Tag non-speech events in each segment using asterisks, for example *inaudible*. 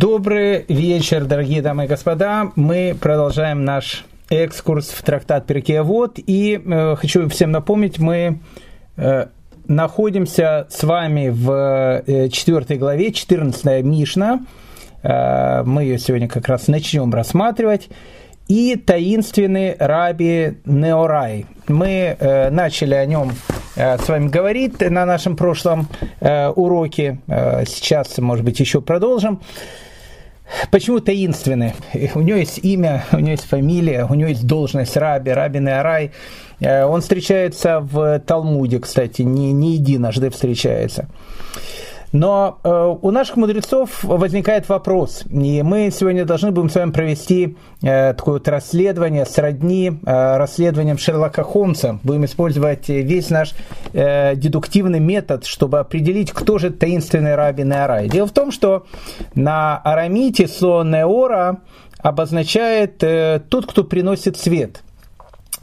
Добрый вечер, дорогие дамы и господа. Мы продолжаем наш экскурс в трактат Перкеавод. И э, хочу всем напомнить, мы э, находимся с вами в э, 4 главе, 14 Мишна. Э, мы ее сегодня как раз начнем рассматривать. И таинственный раби Неорай. Мы э, начали о нем э, с вами говорить на нашем прошлом э, уроке. Э, сейчас, может быть, еще продолжим. Почему таинственный? У него есть имя, у него есть фамилия, у него есть должность раби, раби Неорай. Э, он встречается в Талмуде, кстати, не, не единожды встречается. Но э, у наших мудрецов возникает вопрос, и мы сегодня должны будем с вами провести э, такое вот расследование сродни э, расследованием Шерлока Холмса. Будем использовать весь наш э, дедуктивный метод, чтобы определить, кто же таинственный раби Неорай. Дело в том, что на арамите слово Неора обозначает э, тот, кто приносит свет.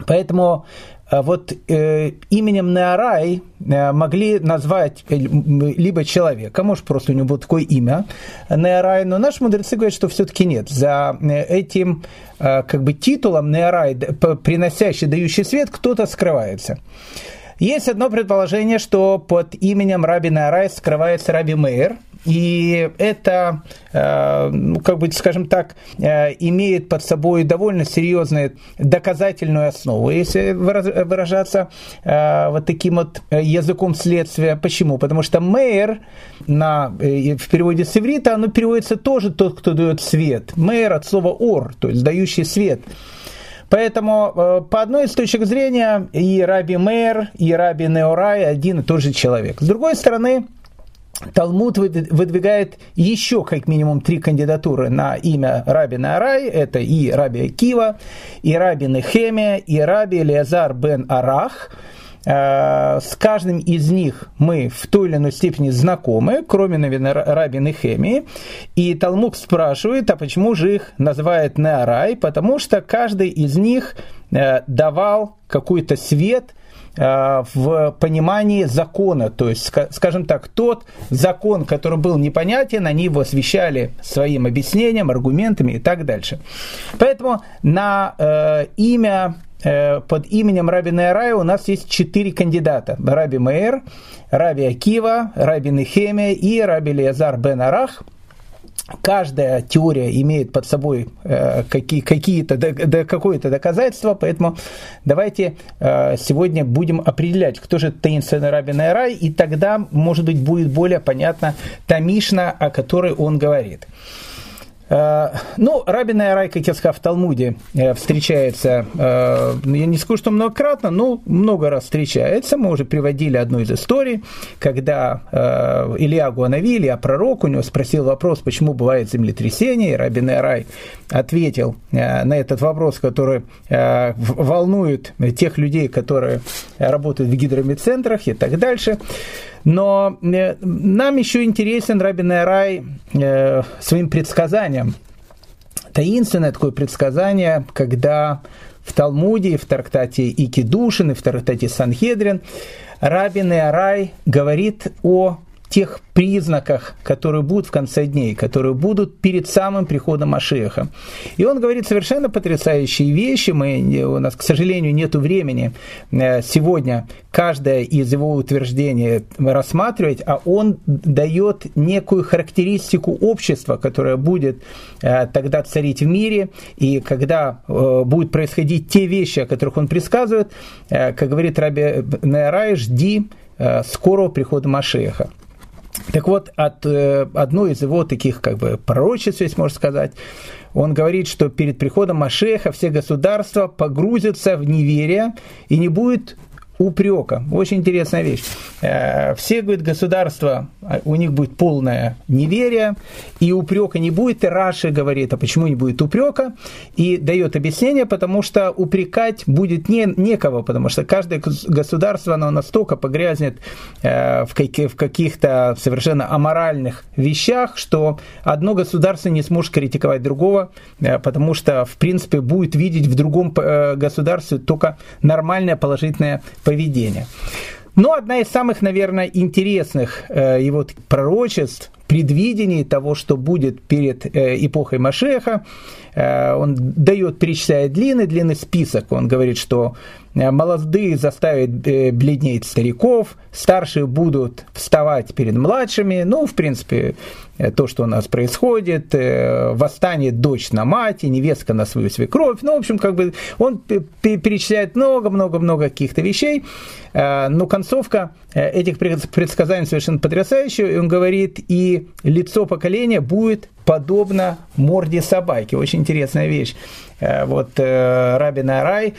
Поэтому вот э, именем Неорай э, могли назвать э, либо человека, может просто у него было такое имя Неорай, но наши мудрецы говорят, что все-таки нет. За э, этим э, как бы титулом Неорай, приносящий, дающий свет, кто-то скрывается. Есть одно предположение, что под именем Раби Неорай скрывается Раби Мейер, и это, э, ну, как бы, скажем так, э, имеет под собой довольно серьезную доказательную основу, если выражаться э, вот таким вот языком следствия. Почему? Потому что мэр на, в переводе с иврита, оно переводится тоже тот, кто дает свет. Мэр от слова ор, то есть дающий свет. Поэтому по одной из точек зрения и Раби Мэр, и Раби Неорай один и тот же человек. С другой стороны, Талмуд выдвигает еще как минимум три кандидатуры на имя Раби Нарай. Это и Раби Кива, и Раби Нехемия, и Раби Леазар бен Арах. Э, с каждым из них мы в той или иной степени знакомы, кроме, наверное, Раби Нехемии. И Талмуд спрашивает, а почему же их называют Неарай? Потому что каждый из них э, давал какой-то свет – в понимании закона. То есть, скажем так, тот закон, который был непонятен, они его освещали своим объяснением, аргументами и так дальше. Поэтому на э, имя э, под именем Раби Нейрая у нас есть четыре кандидата. Раби Мейер, Раби Акива, Раби Нехемия и Раби Лезар бен Арах – каждая теория имеет под собой э, какие, какие-то, да, какое-то доказательство, поэтому давайте э, сегодня будем определять, кто же таинственный Рабин Рай, и тогда, может быть, будет более понятна та Мишна, о которой он говорит. Э, ну, Рабина Рай, как я сказал, в Талмуде э, встречается, э, я не скажу, что многократно, но много раз встречается. Мы уже приводили одну из историй, когда Илья Гуанави, Илья пророк, у него спросил вопрос, почему бывает землетрясение, и Рабин Рай ответил на этот вопрос, который волнует тех людей, которые работают в гидромедцентрах и так дальше. Но э, нам еще интересен Рабин Рай э, своим предсказанием. Таинственное такое предсказание, когда в Талмуде, в трактате Икидушин, и в трактате Санхедрин Рабин Арай говорит о тех признаках, которые будут в конце дней, которые будут перед самым приходом Машеха. И он говорит совершенно потрясающие вещи. Мы, у нас, к сожалению, нет времени э, сегодня каждое из его утверждений рассматривать, а он дает некую характеристику общества, которое будет э, тогда царить в мире, и когда э, будут происходить те вещи, о которых он предсказывает, как говорит Раби Нейрай, жди скорого прихода Машеха. Так вот, от э, одной из его таких как бы пророчеств, если можно сказать, он говорит, что перед приходом Машеха все государства погрузятся в неверие и не будет упрека. Очень интересная вещь. Э, все, говорит, государства, а, у них будет полное неверие, и упрека не будет. И Раши говорит, а почему не будет упрека? И дает объяснение, потому что упрекать будет не, некого, потому что каждое государство, оно настолько погрязнет э, в каких-то совершенно аморальных вещах, что одно государство не сможет критиковать другого, э, потому что, в принципе, будет видеть в другом государстве только нормальное положительное поведения. Но одна из самых, наверное, интересных э, его пророчеств, предвидении того, что будет перед эпохой Машеха. Он дает, перечисляет длинный, длинный список. Он говорит, что молодые заставят бледнеть стариков, старшие будут вставать перед младшими. Ну, в принципе, то, что у нас происходит, восстанет дочь на мать, и невестка на свою свекровь. Ну, в общем, как бы он перечисляет много-много-много каких-то вещей, но концовка этих предсказаний совершенно потрясающая, и он говорит, и лицо поколения будет подобно морде собаки. Очень интересная вещь. Вот Рабин Арай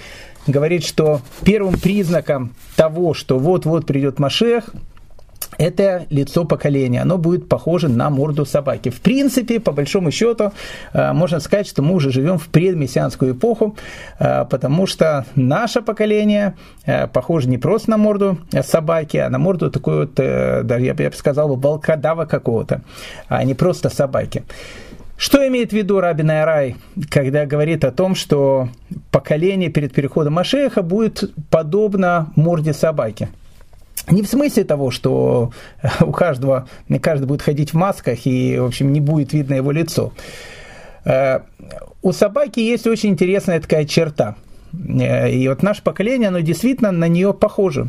говорит, что первым признаком того, что вот-вот придет Машех, это лицо поколения, оно будет похоже на морду собаки. В принципе, по большому счету, э, можно сказать, что мы уже живем в предмессианскую эпоху, э, потому что наше поколение э, похоже не просто на морду собаки, а на морду такой вот, я бы сказал, волкодава какого-то, а не просто собаки. Что имеет в виду Рабин Арай, когда говорит о том, что поколение перед переходом Машеха будет подобно морде собаки? Не в смысле того, что у каждого, каждый будет ходить в масках и, в общем, не будет видно его лицо. Э, у собаки есть очень интересная такая черта. Э, и вот наше поколение, оно действительно на нее похоже.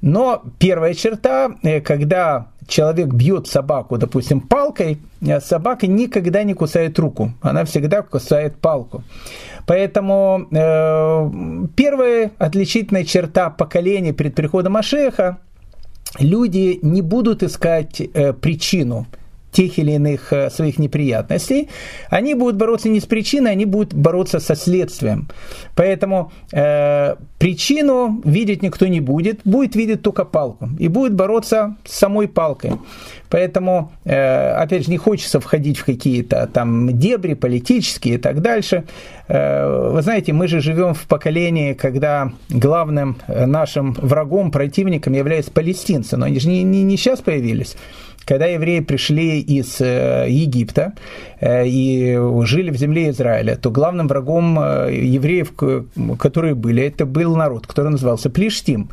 Но первая черта, э, когда человек бьет собаку, допустим, палкой, собака никогда не кусает руку, она всегда кусает палку. Поэтому э, первая отличительная черта поколения перед приходом Ашеха – люди не будут искать э, причину тех или иных э, своих неприятностей, они будут бороться не с причиной, они будут бороться со следствием. Поэтому э, причину видеть никто не будет, будет видеть только палку и будет бороться с самой палкой. Поэтому, э, опять же, не хочется входить в какие-то там дебри политические и так дальше. Э, вы знаете, мы же живем в поколении, когда главным нашим врагом, противником являются палестинцы, но они же не, не, не сейчас появились когда евреи пришли из э, Египта и жили в земле Израиля, то главным врагом евреев, которые были, это был народ, который назывался Плештим.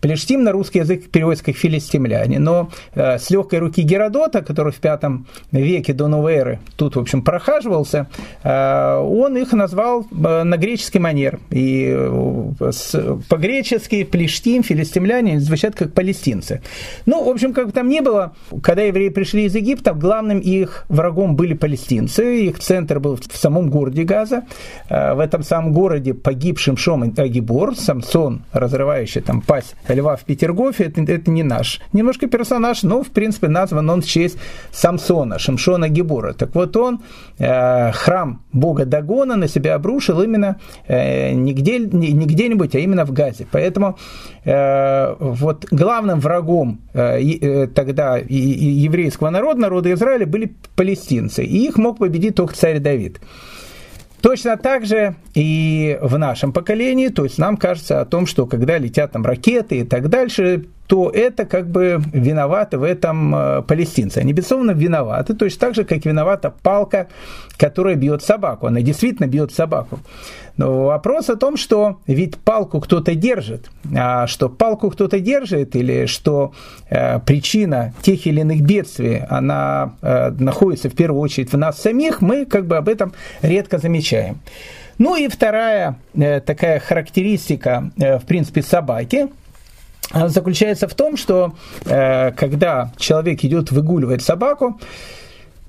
Плештим на русский язык переводится как филистимляне, но э, с легкой руки Геродота, который в пятом веке до новой эры тут, в общем, прохаживался, э, он их назвал э, на греческий манер. И э, по-гречески Плештим, филистимляне звучат как палестинцы. Ну, в общем, как бы там ни было, когда евреи пришли из Египта, главным их врагом были палестинцы, их центр был в самом городе Газа. Э, в этом самом городе погибшим Шом Агибор, Самсон, разрывающий там пасть льва в Петергофе, это, это не наш. Немножко персонаж, но, в принципе, назван он в честь Самсона, Шимшона Гебора. Так вот он э, храм бога Дагона на себя обрушил именно э, не, где, не где-нибудь, а именно в Газе. Поэтому э, вот главным врагом э, э, тогда и, и еврейского народа, народа Израиля, были палестинцы. И их мог победить только царь Давид. Точно так же и в нашем поколении, то есть нам кажется о том, что когда летят там ракеты и так дальше, то это как бы виноваты в этом э, палестинцы. Они, безусловно, виноваты, точно так же, как виновата палка, которая бьет собаку. Она действительно бьет собаку. Но вопрос о том, что ведь палку кто-то держит, а что палку кто-то держит, или что э, причина тех или иных бедствий, она э, находится в первую очередь в нас самих, мы как бы об этом редко замечаем. Ну и вторая э, такая характеристика, э, в принципе, собаки – заключается в том, что э, когда человек идет выгуливать собаку,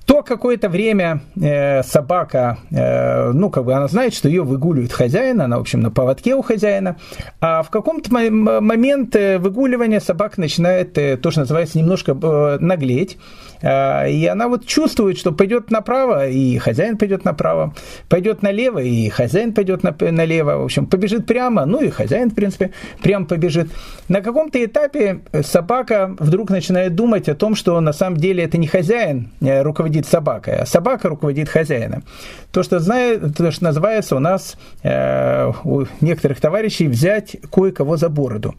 то какое-то время э, собака, э, ну, как бы она знает, что ее выгуливает хозяин, она, в общем, на поводке у хозяина, а в каком-то момент э, выгуливания собака начинает, э, то, что называется, немножко э, наглеть, э, и она вот чувствует, что пойдет направо, и хозяин пойдет направо, пойдет налево, и хозяин пойдет налево, в общем, побежит прямо, ну и хозяин, в принципе, прямо побежит. На каком-то этапе собака вдруг начинает думать о том, что на самом деле это не хозяин э, руководит собакой, а собака руководит хозяином. То, что, знает, то, что называется у нас, э, у некоторых товарищей, взять кое-кого за бороду.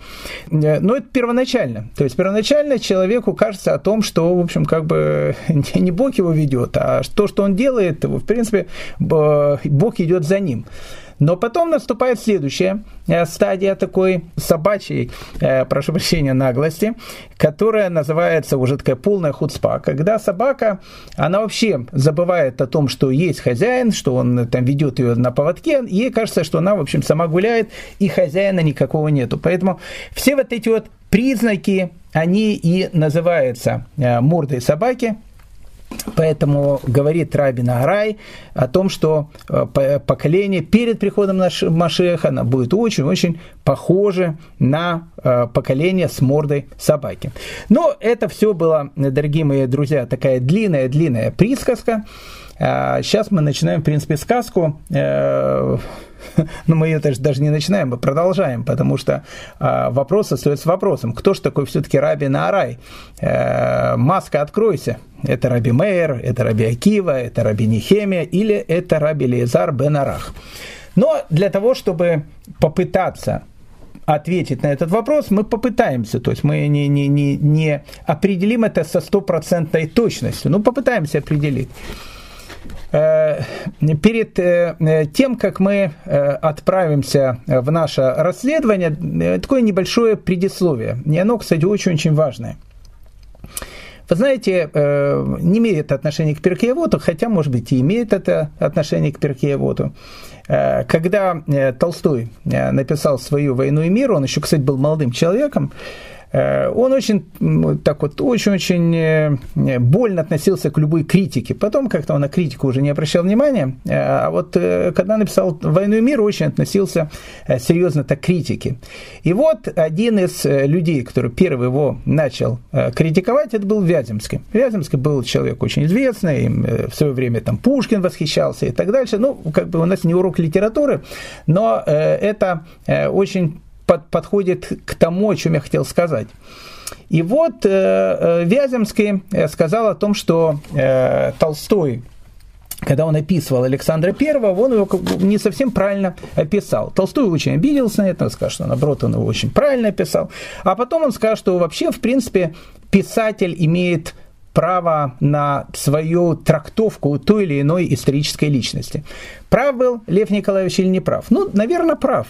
Э, но это первоначально. То есть первоначально человеку кажется о том, что, в общем, как бы *laughs* не Бог его ведет, а то, что он делает, в принципе, Бог идет за ним. Но потом наступает следующая э, стадия такой собачьей, э, прошу прощения, наглости, которая называется уже такая полная худспа, когда собака, она вообще забывает о том, что есть хозяин, что он там ведет ее на поводке, ей кажется, что она, в общем, сама гуляет, и хозяина никакого нету. Поэтому все вот эти вот признаки, они и называются э, мордой собаки, Поэтому говорит Рабин Арай о том, что э, поколение перед приходом Машеха оно будет очень-очень похоже на э, поколение с мордой собаки. Но это все было, дорогие мои друзья, такая длинная-длинная присказка. Сейчас мы начинаем, в принципе, сказку *laughs* но мы ее даже, не начинаем, мы продолжаем, потому что э, вопрос остается вопросом. Кто же такой все-таки Раби Наарай? Э, маска откройся. Это Раби Мейер, это Раби Акива, это Раби Нехемия или это Раби Лезар бен Арах. Но для того, чтобы попытаться ответить на этот вопрос, мы попытаемся, то есть мы не, не, не, не определим это со стопроцентной точностью, но попытаемся определить. Э, перед э, тем, как мы э, отправимся в наше расследование, такое небольшое предисловие. И оно, кстати, очень-очень важное. Вы знаете, не имеет отношения к Перкеевоту, хотя, может быть, и имеет это отношение к Перкеевоту. Когда Толстой написал свою «Войну и мир», он еще, кстати, был молодым человеком, Э, он очень, так вот, очень-очень э, больно относился к любой критике. Потом как-то он на критику уже не обращал внимания. Э, а вот когда написал «Войну и мир», очень относился серьезно к критике. И вот один из людей, который первый его начал критиковать, это был Вяземский. Вяземский был человек очень известный, в свое время там Пушкин восхищался и так дальше. Ну, как бы у нас не урок литературы, но это очень под, подходит к тому, о чем я хотел сказать. И вот э, э Вяземский э, сказал о том, что э, Толстой когда он описывал Александра Первого, он его не совсем правильно описал. Толстой очень обиделся на это, он сказал, что наоборот он его очень правильно описал. А потом он сказал, что вообще, в принципе, писатель имеет право на свою трактовку той или иной исторической личности. Прав был Лев Николаевич или не прав? Ну, наверное, прав.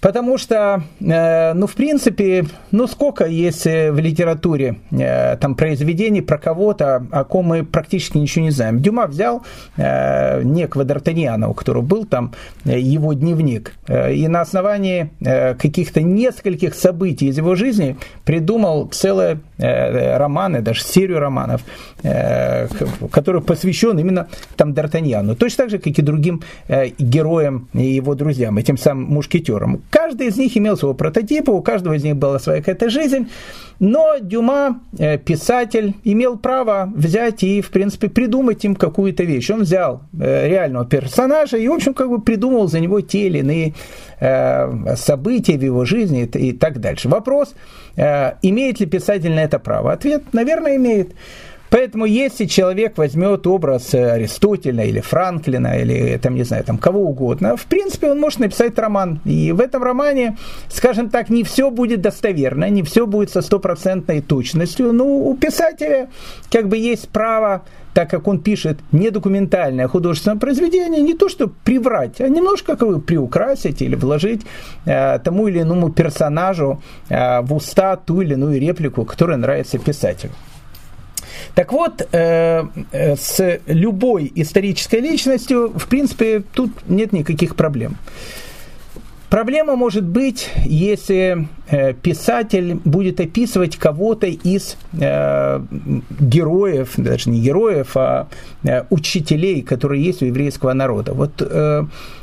Потому что, э, ну, в принципе, ну, сколько есть э, в литературе э, там произведений про кого-то, о ком мы практически ничего не знаем. Дюма взял некого Д'Артаньяна, у которого был там его дневник, и на основании каких-то нескольких событий из его жизни придумал целые романы, даже серию романов, который посвящен именно там Д'Артаньяну. Точно так же, как и другим героям и его друзьям, этим самым мушкетерам. Каждый из них имел своего прототипа, у каждого из них была своя какая-то жизнь, но Дюма, э, писатель, имел право взять и, в принципе, придумать им какую-то вещь. Он взял э, реального персонажа и, в общем, как бы придумал за него те или иные э, события в его жизни и так дальше. Вопрос, имеет ли писатель на это право? Ответ, наверное, имеет. Поэтому если человек возьмет образ Аристотеля или Франклина или там, не знаю, там кого угодно, в принципе, он может написать роман. И в этом романе, скажем так, не все будет достоверно, не все будет со стопроцентной точностью. Но у писателя как бы есть право так как он пишет недокументальное художественное произведение, не то что приврать, а немножко как бы приукрасить или вложить э, тому или иному персонажу э, в уста ту или иную реплику, которая нравится писателю. Так вот, э, э, с любой исторической личностью, в принципе, тут нет никаких проблем. Проблема может быть, если э, писатель будет описывать кого-то из э, героев, даже не героев, а э, учителей, которые есть у еврейского народа. Вот,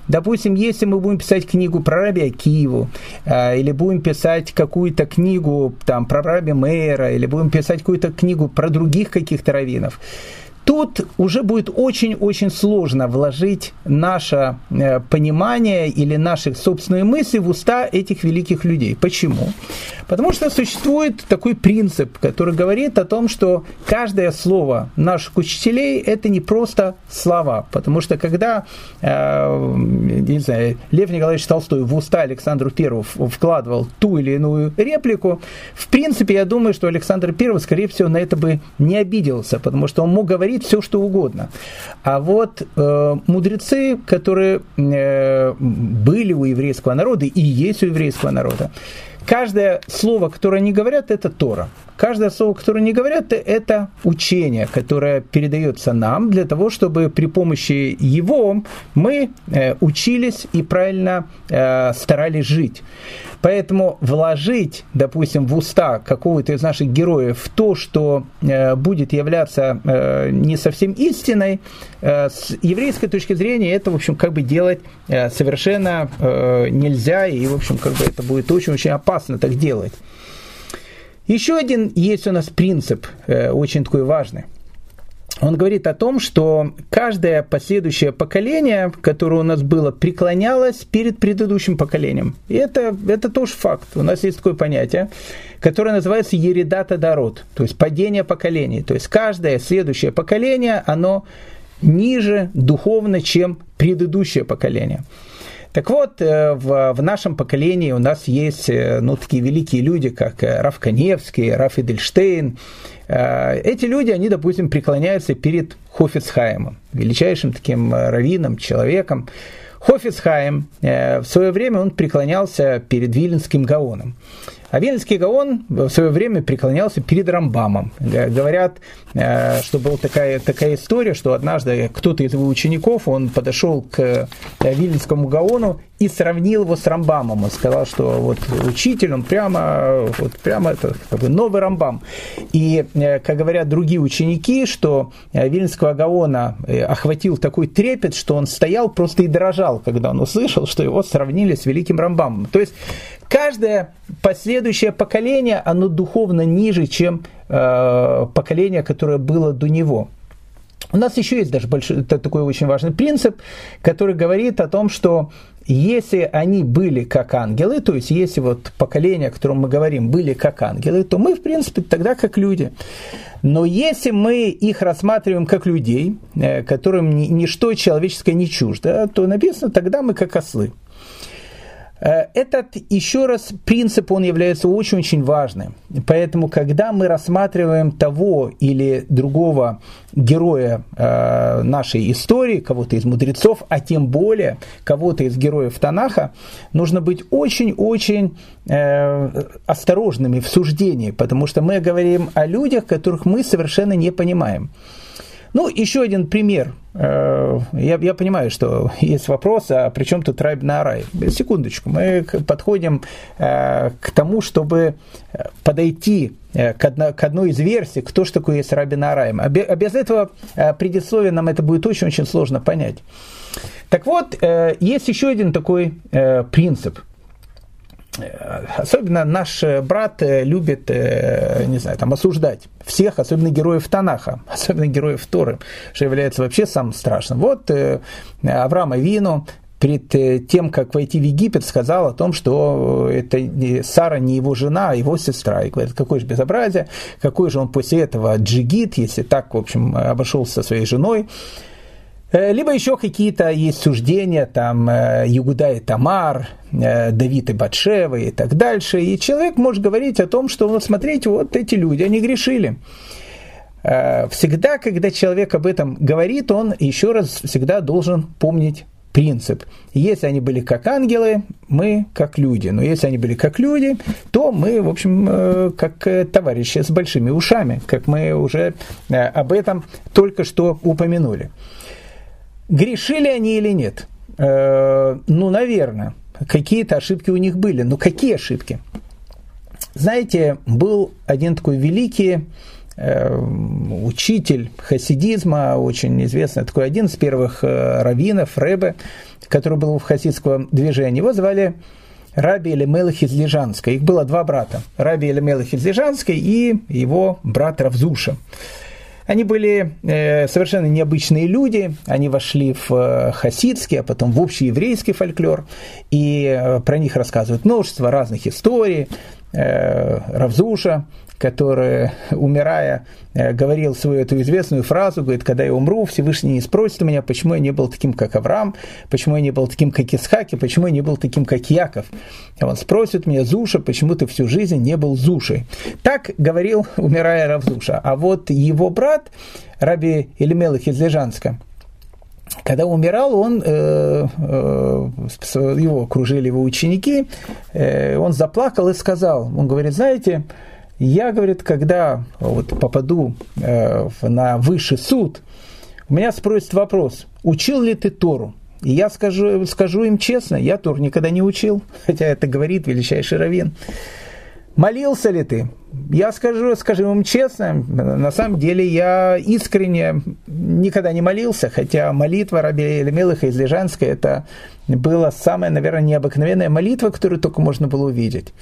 допустим, если мы будем писать книгу про Раби Акиву, э, или будем писать какую-то книгу там, про Раби Мейера, или будем писать какую-то книгу про других каких-то раввинов, Тут уже будет очень-очень сложно вложить наше э, понимание или наши собственные мысли в уста этих великих людей. Почему? Потому что существует такой принцип, который говорит о том, что каждое слово наших учителей – это не просто слова. Потому что когда, э, не знаю, Лев Николаевич Толстой в уста Александру Первому вкладывал ту или иную реплику, в принципе, я думаю, что Александр Первый, скорее всего, на это бы не обиделся, потому что он мог говорить говорить все, что угодно. А вот э, мудрецы, которые э, были у еврейского народа и есть у еврейского народа, каждое слово, которое они говорят, это Тора. Каждое слово, которое они говорят, это учение, которое передается нам для того, чтобы при помощи его мы э, учились и правильно э, старались жить. Поэтому вложить, допустим, в уста какого-то из наших героев то, что э, будет являться не совсем истиной, с еврейской точки зрения это, в общем, как бы делать совершенно нельзя, и, в общем, как бы это будет очень-очень опасно так делать. Еще один есть у нас принцип, э, очень такой важный он говорит о том, что каждое последующее поколение, которое у нас было, преклонялось перед предыдущим поколением. И это, это тоже факт. У нас есть такое понятие, которое называется ередата дород, то есть падение поколений. То есть каждое следующее поколение, оно ниже духовно, чем предыдущее поколение. Так вот, э, в, в нашем поколении у нас есть э, ну, такие великие люди, как э, Раф Каневский, Раф Эдельштейн. Эти люди, они, допустим, преклоняются перед Хофицхаймом, величайшим таким раввином, человеком. Хофицхайм в свое время он преклонялся перед Виленским Гаоном. А Гаон в свое время преклонялся перед Рамбамом. Говорят, э, что была такая, такая история, что однажды кто-то из его учеников, он подошел к э, Вильнскому Гаону и сравнил его с Рамбамом. Он сказал, что вот учитель, он прямо, вот прямо это бы новый Рамбам. И, э, как говорят другие ученики, что Вильнского Гаона охватил такой трепет, что он стоял просто и дрожал, когда он услышал, что его сравнили с великим Рамбамом. То есть каждое последующее поколение, оно духовно ниже, чем э, поколение, которое было до него. У нас еще есть даже большой, такой очень важный принцип, который говорит о том, что если они были как ангелы, то есть если вот поколение, о котором мы говорим, были как ангелы, то мы, в принципе, тогда как люди. Но если мы их рассматриваем как людей, э, которым ничто человеческое не чуждо, то написано, тогда мы как ослы. Э, этот, еще раз, принцип, он является очень-очень важным. Поэтому, когда мы рассматриваем того или другого героя э, нашей истории, кого-то из мудрецов, а тем более кого-то из героев Танаха, нужно быть очень-очень э, осторожными в суждении, потому что мы говорим о людях, которых мы совершенно не понимаем. Ну, еще один пример. Э, я, я понимаю, что есть вопрос, а при чем тут рай на рай? Секундочку, мы подходим э, к тому, чтобы подойти э, к, одно, к одной из версий, кто же такой есть Раби Нараем. А без этого предисловия нам это будет очень-очень сложно понять. Так вот, есть еще один такой принцип – Особенно наш брат любит, э, не знаю, там, осуждать всех, особенно героев Танаха, *laughs* особенно героев Торы, что является вообще самым страшным. Вот э, Авраам Авину перед э, тем, как войти в Египет, сказал о том, что это Сара не его жена, а его сестра. И говорит, какое же безобразие, какой же он после этого джигит, если так, в общем, обошелся со своей женой. Э, либо еще какие-то есть суждения, там, э, Югуда и Тамар, э, Давид и Батшева и так дальше. И человек может говорить о том, что, вот смотрите, вот эти люди, они грешили. Всегда, когда человек об этом говорит, он еще раз всегда должен помнить принцип. Если они были как ангелы, мы как люди. Но если они были как люди, то мы, в общем, как товарищи с большими ушами, как мы уже об этом только что упомянули. Грешили они или нет? Э, ну, наверное. Какие-то ошибки у них были. Но какие ошибки? Знаете, был один такой великий э, учитель хасидизма, очень известный, такой один из первых э, раввинов, Рэбе, который был в хасидском движении. Его звали Раби Элемелах из Лежанска. Их было два брата. Раби Элемелах из Лежанска и его брат Равзуша. Они были э, совершенно необычные люди, они вошли в э, хасидский, а потом в общий еврейский фольклор, и э, про них рассказывают множество разных историй. э, Равзуша, который, умирая, э, говорил свою эту известную фразу, говорит, когда я умру, Всевышний не спросит меня, почему я не был таким, как Авраам, почему я не был таким, как Исхак, и почему я не был таким, как Яков. А он спросит меня, Зуша, почему ты всю жизнь не был Зушей. Так говорил, умирая Равзуша. А вот его брат, Раби Элемелых из Лежанска, когда умирал, он, э, э, его окружили его ученики, э, он заплакал и сказал, он говорит, знаете, я, говорит, когда вот попаду э, на высший суд, у меня спросят вопрос, учил ли ты Тору? И я скажу, скажу им честно, я Тору никогда не учил, *laughs* хотя это говорит величайший раввин. Молился ли ты? Я скажу, скажу вам честно, на самом деле я искренне никогда не молился, хотя молитва Раби Элемелыха из Лежанска это была самая, наверное, необыкновенная молитва, которую только можно было увидеть.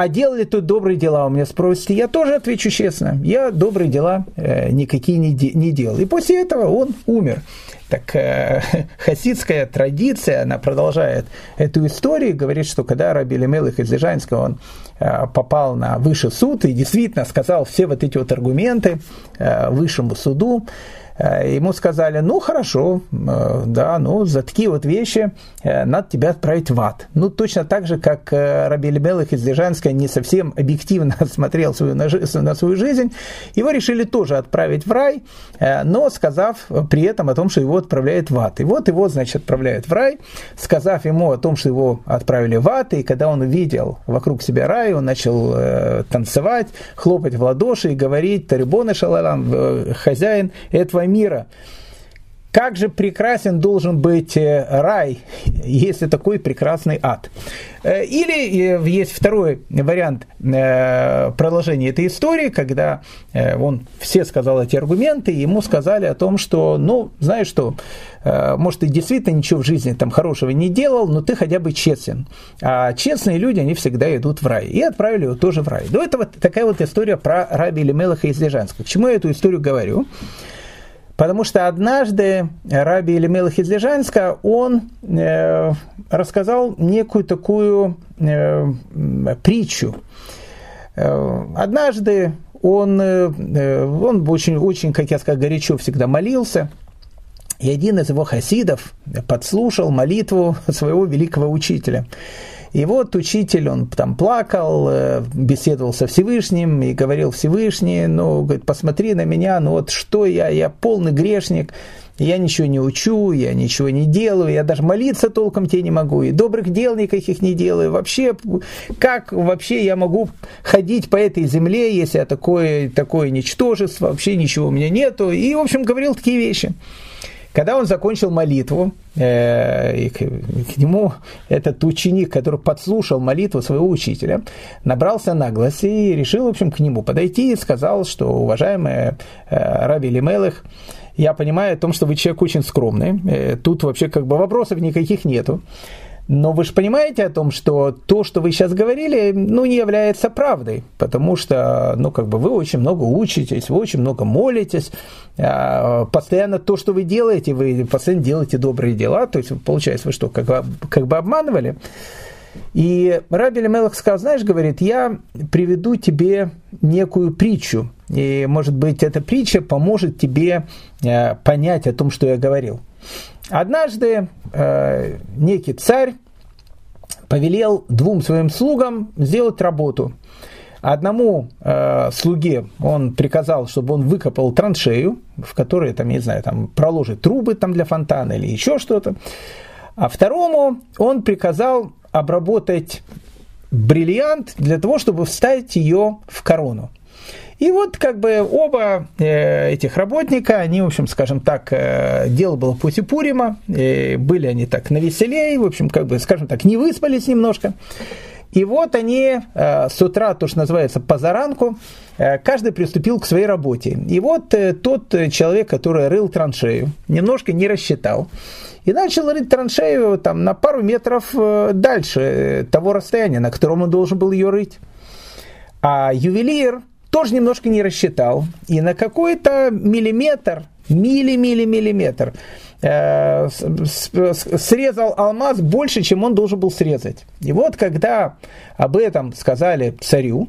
А делали тут добрые дела, у меня спросите, я тоже отвечу честно, я добрые дела э, никакие не, де, не делал. И после этого он умер. Так э, *laughs* хасидская традиция, она продолжает эту историю, говорит, что когда Раби Лемелых из Лежанского, он э, попал на высший суд и действительно сказал все вот эти вот аргументы э, высшему суду, ему сказали, ну хорошо, э, да, ну за такие вот вещи э, надо тебя отправить в ад. Ну точно так же, как Раби Лебелых из Лежанска не совсем объективно *laughs* смотрел свою, на свою жизнь, его решили тоже отправить в рай, но сказав при этом о том, что его отправляют в ад. И вот его, значит, отправляют в рай, сказав ему о том, что его отправили в ад, и когда он увидел вокруг себя рай, он начал танцевать, хлопать в ладоши и говорить, Тарибона Шалалам, хозяин этого мира. Как же прекрасен должен быть э, рай, если такой прекрасный ад. Э, или э, есть второй вариант продолжения этой истории, когда он все сказал эти аргументы, и ему сказали о том, что, ну, знаешь что, может, ты действительно ничего в жизни там хорошего не делал, но ты хотя бы честен. А честные люди, они всегда идут в рай. И отправили его тоже в рай. До этого такая вот история про раби Лемелаха из Лежанска. К чему я эту историю говорю? Потому что однажды Раби Елемелах из он э, рассказал некую такую э, притчу. Э, однажды он, э, он очень, очень, как я сказал, горячо всегда молился, и один из его хасидов подслушал молитву *laughs* своего великого учителя. И вот учитель, он там плакал, э, беседовал со Всевышним и говорил Всевышний, ну, говорит, посмотри на меня, ну вот что я, я полный грешник, я ничего не учу, я ничего не делаю, я даже молиться толком тебе не могу, и добрых дел никаких не делаю. Вообще, как вообще я могу ходить по этой земле, если я такое, такое ничтожество, вообще ничего у меня нету. И, в общем, говорил такие вещи. Когда он закончил молитву, э, к, нему этот ученик, который подслушал молитву своего учителя, набрался наглости и решил, в общем, к нему подойти и сказал, что, уважаемый э, Раби Лимелых, я понимаю о том, что вы человек очень скромный, э, тут вообще как бы вопросов никаких нету. Но вы же понимаете о том, что то, что вы сейчас говорили, ну, не является правдой, потому что, ну, как бы вы очень много учитесь, вы очень много молитесь, а, постоянно то, что вы делаете, вы постоянно делаете добрые дела, то есть, получается, вы что, как бы, как бы обманывали? И Раби Лемелах сказал, знаешь, говорит, я приведу тебе некую притчу, и, может быть, эта притча поможет тебе э, понять о том, что я говорил. Однажды э, некий царь повелел двум своим слугам сделать работу. Одному э, слуге он приказал, чтобы он выкопал траншею, в которой, там, не знаю, там, проложит трубы там, для фонтана или еще что-то. А второму он приказал обработать бриллиант для того, чтобы вставить ее в корону. И вот как бы оба э, этих работника, они, в общем, скажем так, э, дело было после Пурима, э, были они так навеселее, в общем, как бы, скажем так, не выспались немножко. И вот они э, с утра, то, что называется, позаранку, э, каждый приступил к своей работе. И вот тот человек, который рыл траншею, немножко не рассчитал. И начал рыть траншею там, на пару метров дальше того расстояния, на котором он должен был ее рыть. А ювелир тоже немножко не рассчитал. И на какой-то миллиметр, милли-милли-миллиметр э, срезал алмаз больше, чем он должен был срезать. И вот когда об этом сказали царю,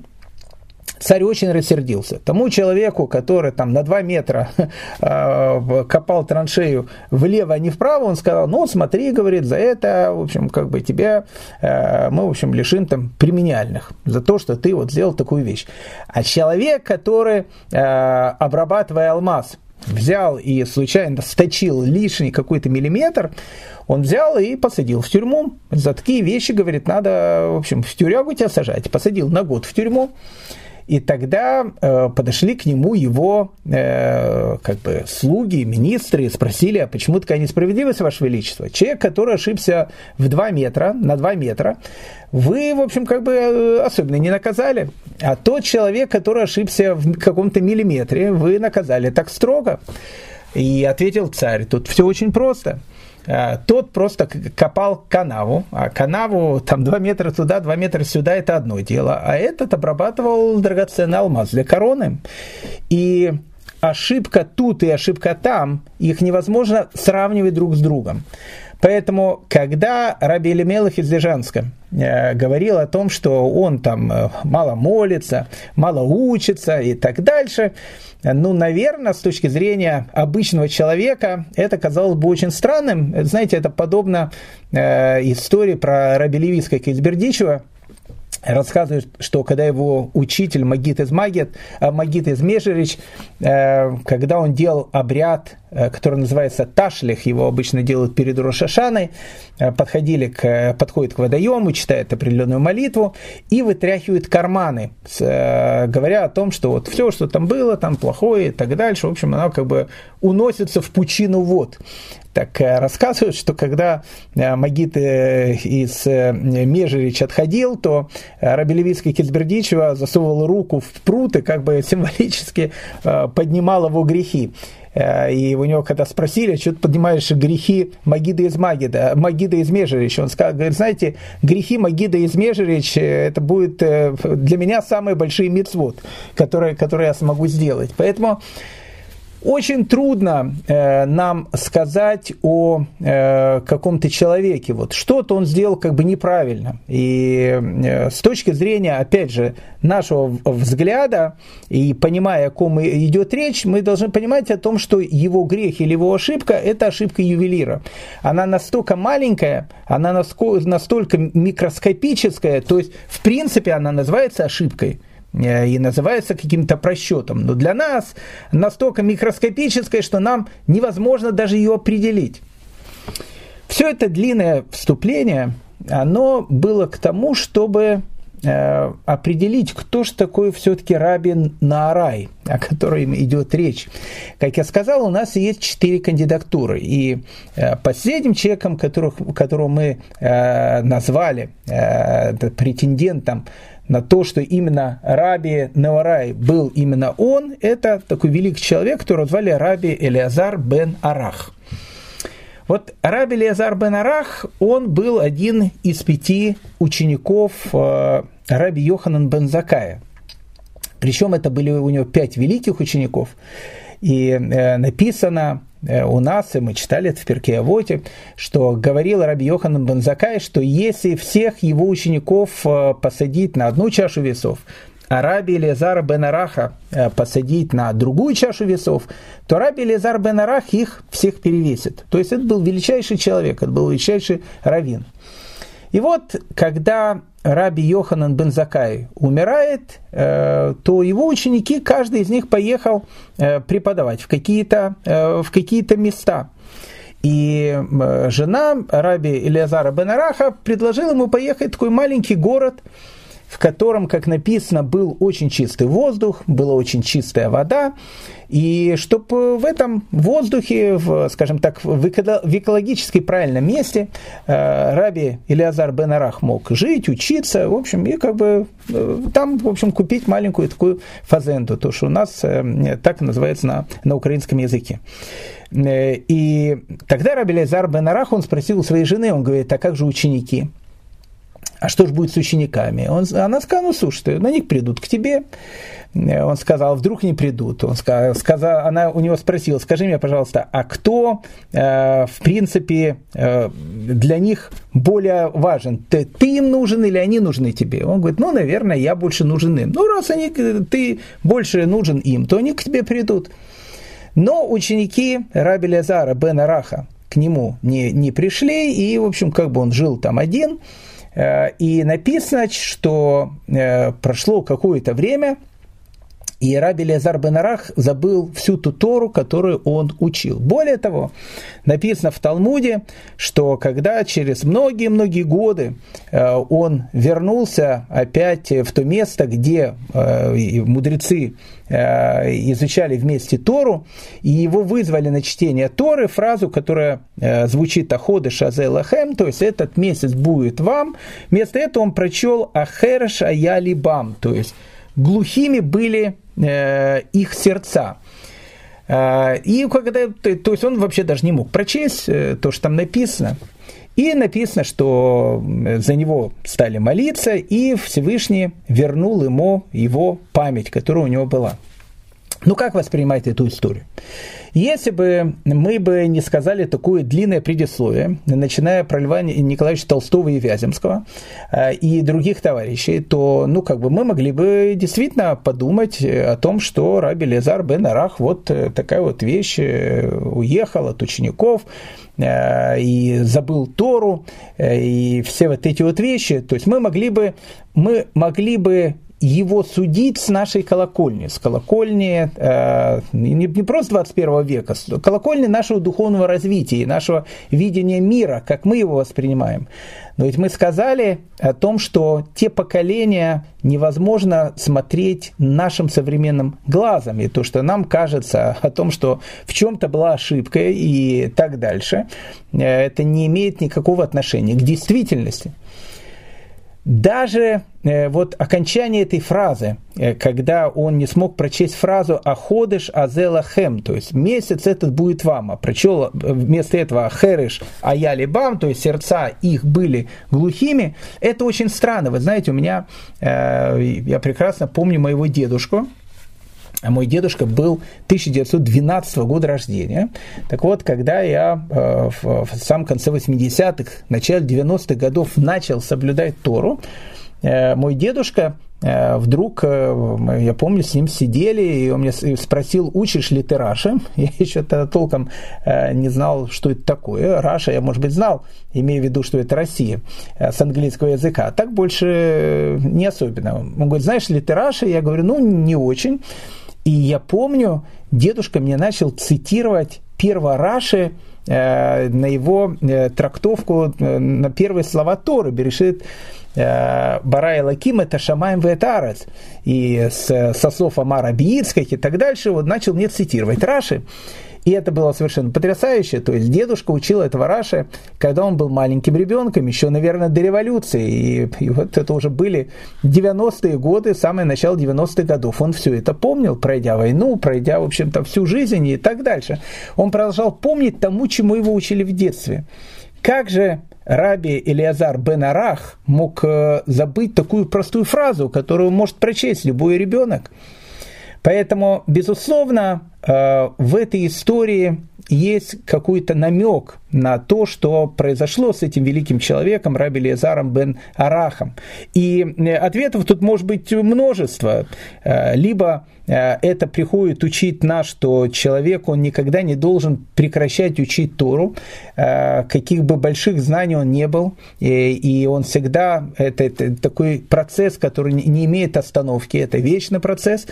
Царь очень рассердился. Тому человеку, который там на 2 метра *laughs* э, копал траншею влево, а не вправо, он сказал, ну смотри, говорит, за это, в общем, как бы тебя э, мы, в общем, лишим там премиальных за то, что ты вот сделал такую вещь. А человек, который, э, обрабатывая алмаз, взял и случайно сточил лишний какой-то миллиметр, он взял и посадил в тюрьму. За такие вещи, говорит, надо, в общем, в тюрягу тебя сажать. Посадил на год в тюрьму. И тогда э, подошли к нему его э, как бы слуги, министры, спросили, а почему такая несправедливость, Ваше Величество? Человек, который ошибся в 2 метра, на 2 метра, вы, в общем, как бы э, особенно не наказали. А тот человек, который ошибся в каком-то миллиметре, вы наказали так строго. И ответил царь, тут все очень просто – тот просто копал канаву, а канаву там 2 метра туда, 2 метра сюда, это одно дело, а этот обрабатывал драгоценный алмаз для короны. И ошибка тут и ошибка там, их невозможно сравнивать друг с другом. Поэтому, когда Раби Элемелах из Лежанска э, говорил о том, что он там э, мало молится, мало учится и так дальше, ну, наверное, с точки зрения обычного человека, это казалось бы очень странным. Знаете, это подобно э, истории про Раби Левиска Кизбердичева, рассказывает, что когда его учитель Магит из Магит, э, Магит из Межерич, э, когда он делал обряд, э, который называется Ташлих, его обычно делают перед Рошашаной, подходили к, подходит к водоему, читает определенную молитву и вытряхивают карманы, говоря о том, что вот все, что там было, там плохое и так дальше, в общем, оно как бы уносится в пучину вод так э, рассказывают, что когда э, Магит э, из Межерич отходил, то Рабелевицкая Кизбердичева засовывала руку в пруд и как бы *laughs* символически поднимал его грехи. И у него, когда спросили, что ты поднимаешь грехи Магида из Магида, Магида из Межерич, он сказал, говорит, знаете, грехи Магида из Межерич, это будет для меня самые большие мицвод, которые, которые я смогу сделать. Поэтому очень трудно э, нам сказать о э, каком-то человеке. Вот что-то он сделал как бы неправильно. И э, с точки зрения, опять же, нашего взгляда и понимая, о ком идет речь, мы должны понимать о том, что его грех или его ошибка – это ошибка ювелира. Она настолько маленькая, она настолько микроскопическая, то есть, в принципе, она называется ошибкой – и называется каким-то просчетом. Но для нас настолько микроскопическое, что нам невозможно даже ее определить. Все это длинное вступление, оно было к тому, чтобы э, определить, кто же такой все-таки Рабин Наарай, о котором идет речь. Как я сказал, у нас есть четыре кандидатуры. И э, последним человеком, которых, которого мы э, назвали э, претендентом на то, что именно Раби Наварай был именно он, это такой великий человек, которого звали Раби Элиазар бен Арах. Вот Раби Элиазар бен Арах, он был один из пяти учеников э, Раби Йоханан бен Закая. Причем это были у него пять великих учеников. И э, написано у нас, и мы читали это в Перке Авоте, что говорил Раби Йохан Бензакай, что если всех его учеников э, посадить на одну чашу весов, а Раби Лезар бен Араха э, посадить на другую чашу весов, то Раби Лезар бен Арах их всех перевесит. То есть это был величайший человек, это был величайший раввин. И вот, когда Раби Йоханан бен Закай умирает, э, то его ученики, каждый из них поехал э, преподавать в какие-то, э, в какие-то места. И жена Раби Илиазара бен Араха предложила ему поехать в такой маленький город – в котором, как написано, был очень чистый воздух, была очень чистая вода, и чтобы в этом воздухе, в, скажем так, в экологически правильном месте э, Раби Илиазар бен Арах мог жить, учиться, в общем, и как бы э, там, в общем, купить маленькую такую фазенду, то, что у нас э, так называется на, на украинском языке. И тогда Раби Илиазар бен Арах, он спросил у своей жены, он говорит, а как же ученики? А что же будет с учениками? Он, она сказала, ну слушай, на них придут к тебе. Он сказал, вдруг не придут. Он сказал, сказал, она у него спросила, скажи мне, пожалуйста, а кто, э, в принципе, э, для них более важен? Ты, ты им нужен или они нужны тебе? Он говорит, ну, наверное, я больше нужен им. Ну, раз они, ты больше нужен им, то они к тебе придут. Но ученики Раби Лазара бен Араха к нему не, не пришли, и, в общем, как бы он жил там один – и написано, что э, прошло какое-то время, и Раби Лезар Бенарах забыл всю ту Тору, которую он учил. Более того, написано в Талмуде, что когда через многие-многие годы э, он вернулся опять в то место, где э, мудрецы э, изучали вместе Тору, и его вызвали на чтение Торы, фразу, которая звучит «Аходы шазе лахем», то есть «этот месяц будет вам», вместо этого он прочел «Ахерш аяли бам», то есть глухими были их сердца. Э, и когда, то есть он вообще даже не мог прочесть э, то, что там написано. И написано, что за него стали молиться, и Всевышний вернул ему его память, которая у него была. Ну, как воспринимать эту историю? Если бы мы бы не сказали такое длинное предисловие, начиная про Льва Николаевича Толстого и Вяземского э, и других товарищей, то, ну, как бы мы могли бы действительно подумать о том, что Раби Лезар бен Арах вот э, такая вот вещь э, уехал от учеников, и забыл Тору, и все вот эти вот вещи. То есть мы могли бы, мы могли бы его судить с нашей колокольни, с колокольни э, не, не просто 21 века, с колокольни нашего духовного развития, нашего видения мира, как мы его воспринимаем. Но ведь мы сказали о том, что те поколения невозможно смотреть нашим современным глазом, и то, что нам кажется о том, что в чем-то была ошибка и так дальше, э, это не имеет никакого отношения к действительности. Даже э, вот окончание этой фразы, э, когда он не смог прочесть фразу «Аходыш азелахем», то есть «месяц этот будет вам», а прочел э, вместо этого «Ахерыш аяли бам», то есть сердца их были глухими, это очень странно. Вы знаете, у меня, я прекрасно помню моего дедушку, а мой дедушка был 1912 года рождения. Так вот, когда я э, в, в самом конце 80-х, начале 90-х годов начал соблюдать Тору, э, мой дедушка э, вдруг, я помню, с ним сидели, и он мне спросил, учишь ли ты Раши? *laughs* Я еще тогда толком не знал, что это такое. Раша я, может быть, знал, имея в виду, что это Россия, с английского языка. Так больше не особенно. Он говорит, знаешь ли ты Раши? Я говорю, ну, не очень. И я помню, дедушка мне начал цитировать перво Раши э, на его э, трактовку э, на первые слова Торы. Берешит Барай Лаким это Шамаем Ветарец. И со слов Амара Биицких и так дальше вот начал мне цитировать Раши. И это было совершенно потрясающе. То есть дедушка учил этого Раши, когда он был маленьким ребенком, еще, наверное, до революции. И, и вот это уже были 90-е годы, самое начало 90-х годов. Он все это помнил, пройдя войну, пройдя, в общем-то, всю жизнь и так дальше. Он продолжал помнить тому, чему его учили в детстве. Как же Раби Илиазар бен Арах мог э, забыть такую простую фразу, которую может прочесть любой ребенок? Поэтому, безусловно, э, в этой истории есть какой-то намек на то, что произошло с этим великим человеком, Раби Лезаром бен Арахом. И э, ответов тут может быть множество. Э, либо это приходит учить нас, что человек, он никогда не должен прекращать учить Тору, каких бы больших знаний он не был, и он всегда, это, это такой процесс, который не имеет остановки, это вечный процесс.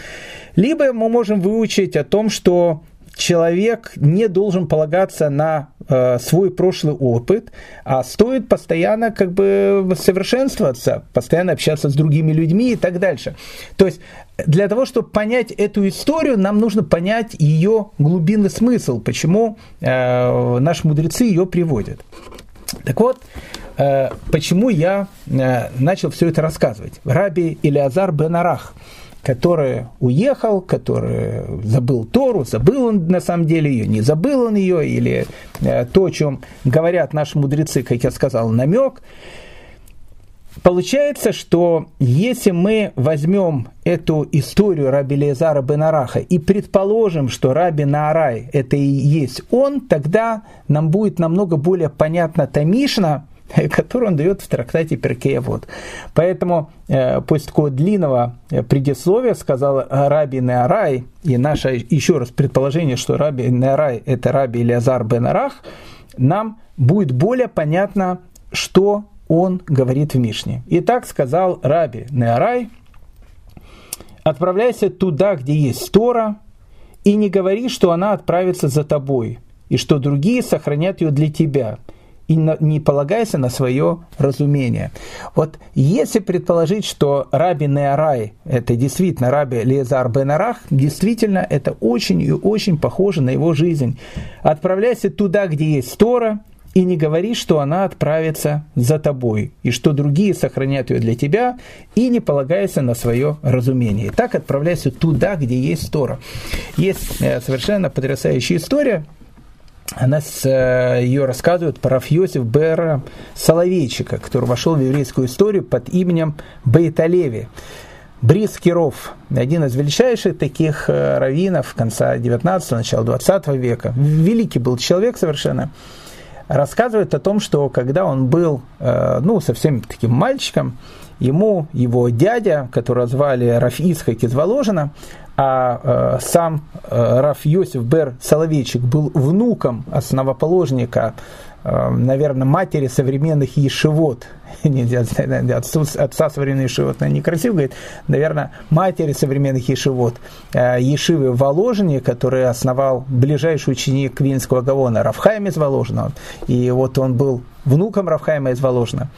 Либо мы можем выучить о том, что человек не должен полагаться на э, свой прошлый опыт, а стоит постоянно как бы совершенствоваться, постоянно общаться с другими людьми и так дальше. То есть для того, чтобы понять эту историю, нам нужно понять ее глубинный смысл, почему э, наши мудрецы ее приводят. Так вот, э, почему я э, начал все это рассказывать. Раби Илиазар бен Арах – который уехал, который забыл Тору, забыл он на самом деле ее, не забыл он ее, или э, то, о чем говорят наши мудрецы, как я сказал, намек. Получается, что если мы возьмем эту историю Раби Лезара Бенараха и предположим, что Раби Наарай это и есть он, тогда нам будет намного более понятна Тамишна, *laughs* которую он дает в трактате Перкея Вот. Поэтому э, после такого длинного э, предисловия сказал Раби Неарай, и наше еще раз предположение, что Раби Неарай это Раби Илиазар Бенарах, нам будет более понятно, что он говорит в Мишне. И так сказал Раби Неарай, отправляйся туда, где есть Тора, и не говори, что она отправится за тобой, и что другие сохранят ее для тебя, и не полагайся на свое разумение. Вот если предположить, что Раби Неарай, это действительно Раби Лезар Бенарах, действительно это очень и очень похоже на его жизнь. Отправляйся туда, где есть Тора, и не говори, что она отправится за тобой, и что другие сохранят ее для тебя, и не полагайся на свое разумение. так отправляйся туда, где есть Тора. Есть э, совершенно потрясающая история, она с, э, ее рассказывает про Рафьосиф Бера Соловейчика, который вошел в еврейскую историю под именем Бейталеви. Брис Киров, один из величайших таких э, раввинов конца 19 начала 20 века. Великий был человек совершенно рассказывает о том, что когда он был, э, ну, совсем таким мальчиком, ему его дядя, которого звали Раф Исхак а э, сам э, Раф Йосиф Бер Соловейчик был внуком основоположника Эм, наверное, матери современных ешивот, *laughs* нельзя отцу, отца современных ешивот, некрасиво говорит, наверное, матери современных ешивот, э, ешивы Воложине, который основал ближайший ученик Винского Гавона, Рафхайм из Воложина, и вот он был внуком Рафхайма из Воложина.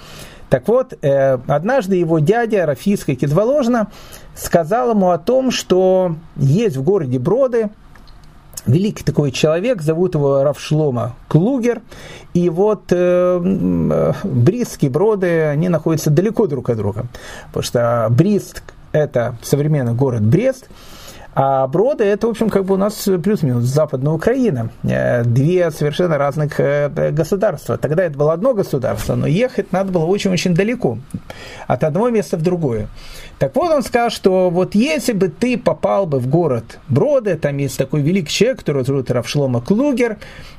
Так вот, э, однажды его дядя Рафиска из Воложина сказал ему о том, что есть в городе Броды великий такой человек, зовут его Равшлома Клугер, и вот э, э, Брист и Броды, они находятся далеко друг от друга, потому что Брист – это современный город Брест, а Броды – это, в общем, как бы у нас плюс-минус Западная Украина. Э, две совершенно разных э, государства. Тогда это было одно государство, но ехать надо было очень-очень далеко. От одного места в другое. Так вот он сказал, что вот если бы ты попал бы в город Броды, там есть такой великий человек, который зовут Равшлома Клугер,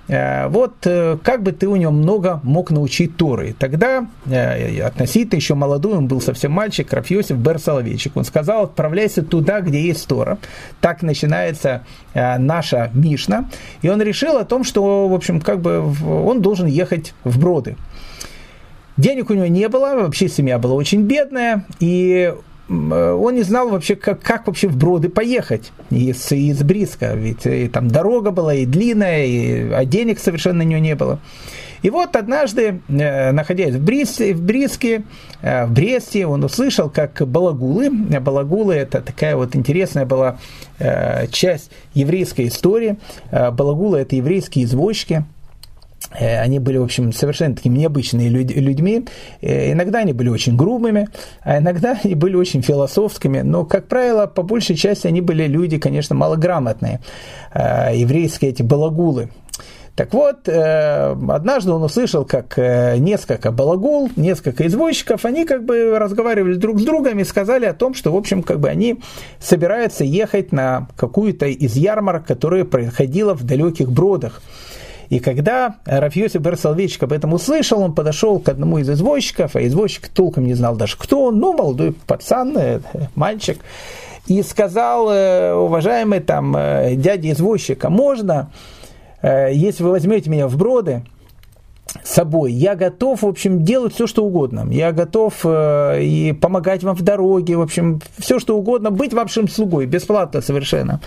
э, вот как бы ты у него много мог научить Торы. Тогда, относительно еще молодой, он был совсем мальчик, Рафьосиф Бер Соловейчик, он сказал, отправляйся туда, где есть Тора. Так начинается наша Мишна. И он решил о том, что, в общем, как бы он должен ехать в Броды. Денег у него не было, вообще семья была очень бедная, и Э, он не знал вообще, как, как вообще в Броды поехать из, из Бриска. Ведь и там дорога была и длинная, и, а денег совершенно у него не было. И вот однажды, э, находясь в, Бриске, в Бриске, э, в Бресте, он услышал, как балагулы, балагулы это такая вот интересная была часть еврейской истории, балагулы это еврейские извозчики, Э, они были, в общем, совершенно такими необычными людьми. Э, иногда они были очень грубыми, а иногда они были очень философскими. Но, как правило, по большей части они были люди, конечно, малограмотные. Э, еврейские эти балагулы. Так вот, однажды он услышал, как несколько балагул, несколько извозчиков, они как бы разговаривали друг с другом и сказали о том, что, в общем, как бы они собираются ехать на какую-то из ярмарок, которая происходила в далеких бродах. И когда Рафьосиф Берсалвичик об этом услышал, он подошел к одному из извозчиков, а извозчик толком не знал даже кто он, ну, молодой пацан, э, мальчик, и сказал, э, уважаемый там э, дядя извозчика, можно, если вы возьмете меня в броды, собой. Я готов, в общем, делать все, что угодно. Я готов э, и помогать вам в дороге, в общем, все, что угодно, быть вашим слугой, бесплатно совершенно.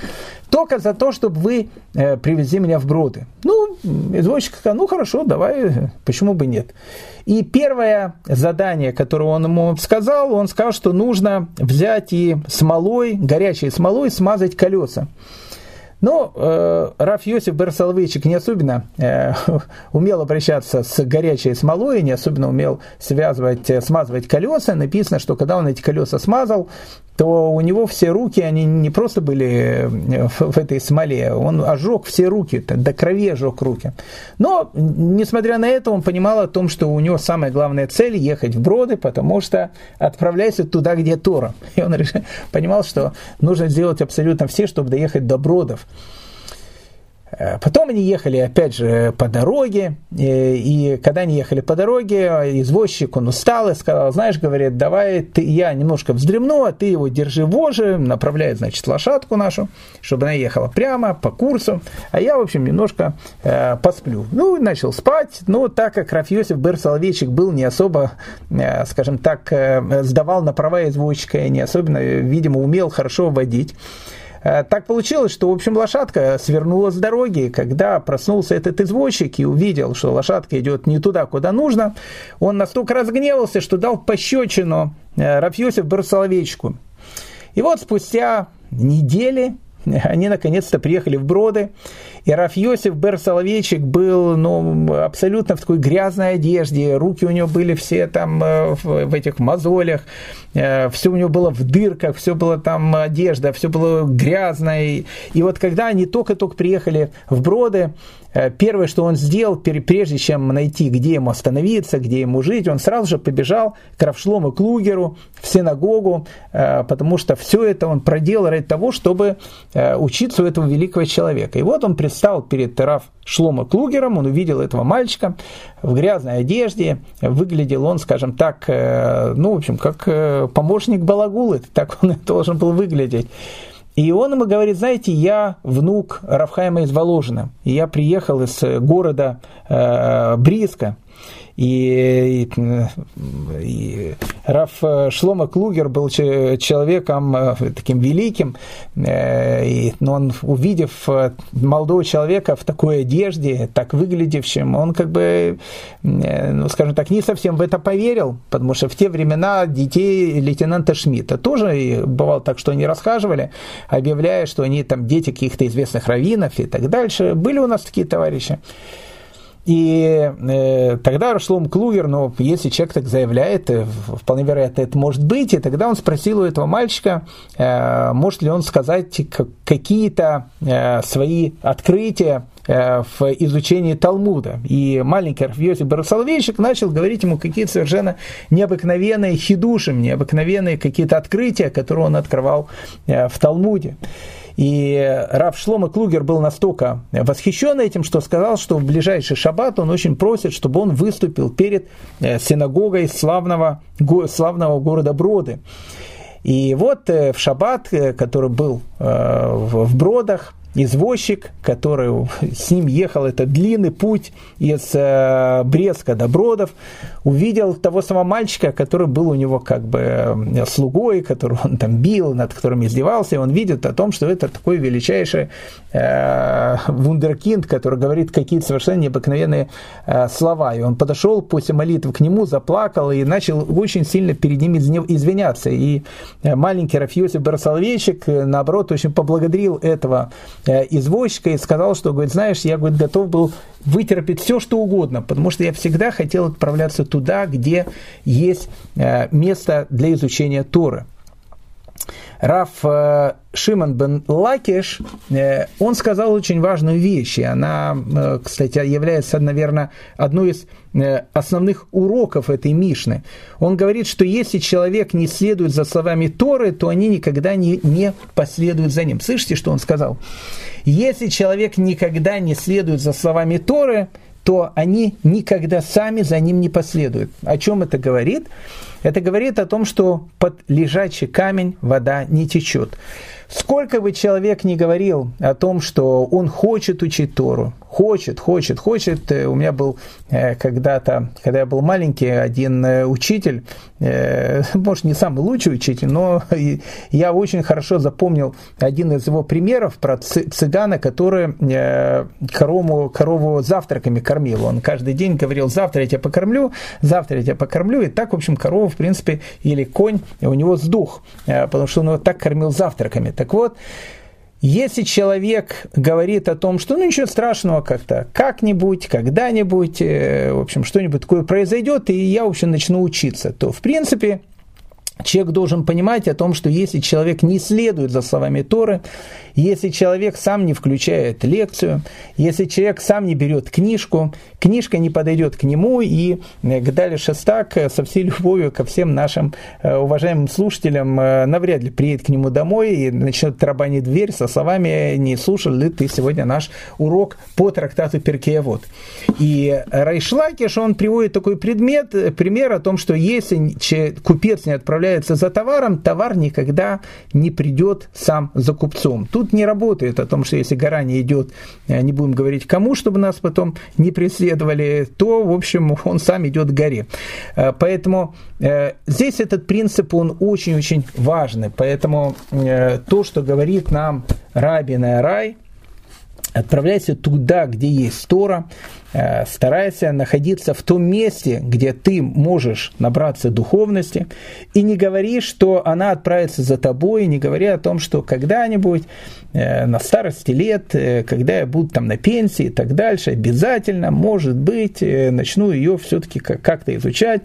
Только за то, чтобы вы э, привезли меня в броды. Ну, извозчик сказал, ну хорошо, давай, почему бы нет. И первое задание, которое он ему сказал, он сказал, что нужно взять и смолой, горячей смолой смазать колеса. Но э, Раф Йосиф Берсаловичек не особенно э, *laughs* умел обращаться с горячей смолой, не особенно умел связывать, э, смазывать колеса. Написано, что когда он эти колеса смазал, то у него все руки, они не просто были э, в этой смоле, он ожег все руки, до крови ожег руки. Но, несмотря на это, он понимал о том, что у него самая главная цель – ехать в Броды, потому что отправляйся туда, где Тора. *laughs* И он понимал, что нужно сделать абсолютно все, чтобы доехать до Бродов. Э, потом они ехали, опять же, по дороге, и, и когда они ехали по дороге, извозчик, он устал и сказал, знаешь, говорит, давай ты, я немножко вздремну, а ты его держи воже, направляет, значит, лошадку нашу, чтобы она ехала прямо по курсу, а я, в общем, немножко э, посплю. Ну, начал спать, но так как Рафьосиф Бер Соловейчик был не особо, э, скажем так, э, сдавал на права извозчика и не особенно, видимо, умел хорошо водить, Э, так получилось, что, в общем, лошадка свернула с дороги. Когда проснулся этот извозчик и увидел, что лошадка идет не туда, куда нужно, он настолько разгневался, что дал пощечину э, Рафьосиф Барсоловечку. И вот спустя недели *laughs* они наконец-то приехали в Броды, и Раф Йосиф Бер Соловейчик был ну, абсолютно в такой грязной одежде, руки у него были все там э, в, этих мозолях, э, все у него было в дырках, все было там одежда, все было грязное. И вот когда они только-только приехали в Броды, Э, первое, что он сделал, прежде чем найти, где ему остановиться, где ему жить, он сразу же побежал к Равшлому Клугеру в синагогу, потому что все это он проделал ради того, чтобы учиться у этого великого человека. И вот он предстал перед Рав Шлома Клугером, он увидел этого мальчика в грязной одежде, выглядел он, скажем так, ну, в общем, как помощник Балагулы, так он *laughs* должен был выглядеть. И он ему говорит, знаете, я внук Рафхайма из Воложина, и я приехал из города э, Бриска, и, и, и Раф Шлома Клугер был человеком э, таким великим, э, и, но он, увидев э, молодого человека в такой одежде, так выглядевшим, он как бы, ну, скажем так, не совсем в это поверил, потому что в те времена детей лейтенанта Шмидта тоже бывало так, что они расхаживали, объявляя, что они там дети каких-то известных раввинов и так дальше. Были у нас такие товарищи. И э, тогда Шлом Клугер, ну, если человек так заявляет, э, вполне вероятно, это может быть, и тогда он спросил у этого мальчика, э, может ли он сказать какие-то э, свои открытия э, в изучении Талмуда. И маленький Рафиосиф Барасоловейчик начал говорить ему какие-то совершенно необыкновенные хидуши, необыкновенные какие-то открытия, которые он открывал э, в Талмуде. И Рав Шлома Клугер был настолько восхищен этим, что сказал, что в ближайший шаббат он очень просит, чтобы он выступил перед э, синагогой славного, славного города Броды. И вот э, в шаббат, э, который был в Бродах, извозчик, который с ним ехал этот длинный путь из э, до Бродов, увидел того самого мальчика, который был у него как бы э, слугой, которого он там бил, над которым издевался, и он видит о том, что это такой величайший э, вундеркинд, который говорит какие-то совершенно необыкновенные э, слова. И он подошел после молитвы к нему, заплакал и начал очень сильно перед ним извиняться. И э, маленький Рафиосиф Барсалвейчик, э, наоборот, очень поблагодарил этого извозчика и сказал, что, говорит, знаешь, я говорит, готов был вытерпеть все, что угодно, потому что я всегда хотел отправляться туда, где есть э, место для изучения Торы. Раф э, Шиман бен Лакиш, э, он сказал очень важную вещь, и она, э, кстати, является, наверное, одной из основных уроков этой Мишны. Он говорит, что если человек не следует за словами Торы, то они никогда не, не последуют за ним. Слышите, что он сказал? Если человек никогда не следует за словами Торы, то они никогда сами за ним не последуют. О чем это говорит? Это говорит о том, что под лежачий камень вода не течет. Сколько бы человек ни говорил о том, что он хочет учить Тору, хочет, хочет, хочет. Э, у меня был э, когда-то, когда я был маленький, один э, учитель, *laughs* может, не самый лучший учитель, но *laughs* я очень хорошо запомнил один из его примеров про цыгана, который корову, корову завтраками кормил. Он каждый день говорил, завтра я тебя покормлю, завтра я тебя покормлю. И так, в общем, корова, в принципе, или конь, у него сдух, потому что он его так кормил завтраками. Так вот, Если человек говорит о том, что ну ничего страшного как-то, как-нибудь, когда-нибудь, в общем, что-нибудь такое произойдет, и я, в общем, начну учиться, то, в принципе, Человек должен понимать о том, что если человек не следует за словами Торы, если человек сам не включает лекцию, если человек сам не берет книжку, книжка не подойдет к нему, и э, Гдали Шестак э, со всей любовью ко всем нашим э, уважаемым слушателям навряд ли приедет к нему домой и начнет тарабанить дверь со словами «Не слушал ли ты сегодня наш урок по трактату Перкеевод?». И Райшлакиш, он приводит такой предмет, пример о том, что если купец не отправляется за товаром, товар никогда не придет сам за купцом. Тут не работает о том, что если гора не идет, не будем говорить кому, чтобы нас потом не преследовали, то, в общем, он сам идет к горе. Э, поэтому э, здесь этот принцип, он очень-очень важный. Поэтому э, то, что говорит нам Рабин Рай, Отправляйся туда, где есть Тора, э, старайся находиться в том месте, где ты можешь набраться духовности, и не говори, что она отправится за тобой, не говори о том, что когда-нибудь э, на старости лет, э, когда я буду там на пенсии и так дальше, обязательно, может быть, начну ее все-таки как-то изучать.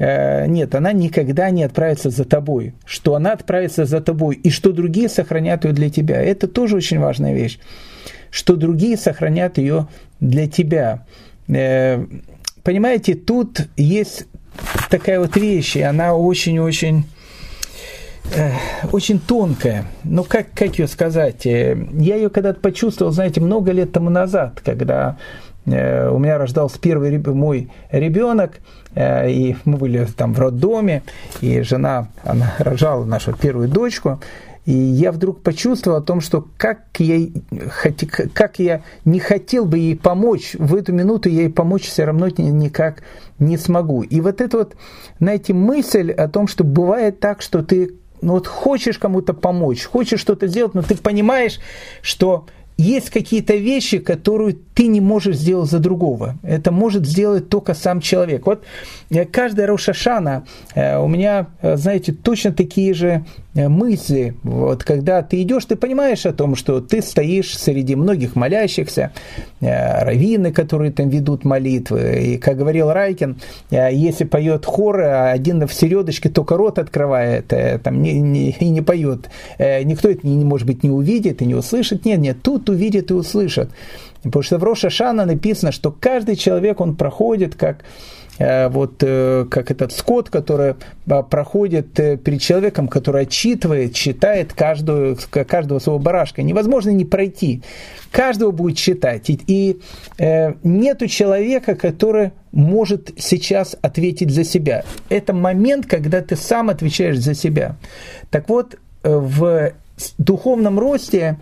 Нет, она никогда не отправится за тобой. Что она отправится за тобой, и что другие сохранят ее для тебя, это тоже очень важная вещь что другие сохранят ее для тебя. Э, понимаете, тут есть такая вот вещь, и она очень-очень э, очень тонкая. Ну, как, как ее сказать? Э, я ее когда-то почувствовал, знаете, много лет тому назад, когда у меня рождался первый мой ребенок, и мы были там в роддоме, и жена, она рожала нашу первую дочку, и я вдруг почувствовал о том, что как я, как я не хотел бы ей помочь, в эту минуту я ей помочь все равно никак не смогу. И вот эта вот, знаете, мысль о том, что бывает так, что ты ну вот хочешь кому-то помочь, хочешь что-то сделать, но ты понимаешь, что есть какие-то вещи, которые ты не можешь сделать за другого. Это может сделать только сам человек. Вот э, каждая Рошашана, э, у меня, э, знаете, точно такие же мысли. Вот когда ты идешь, ты понимаешь о том, что ты стоишь среди многих молящихся, раввины, которые там ведут молитвы. И, как говорил Райкин, если поет хор, один в середочке только рот открывает, там, не, не, и не поет. Никто это, не, может быть, не увидит и не услышит. Нет, нет, тут увидит и услышит. Потому что в Роша Шана написано, что каждый человек, он проходит как э, вот э, как этот скот, который э, проходит перед человеком, который отчитывает, читает каждую, каждого своего барашка. Невозможно не пройти. Каждого будет читать. И, э, нету человека, который может сейчас ответить за себя. Это момент, когда ты сам отвечаешь за себя. Так вот, в духовном росте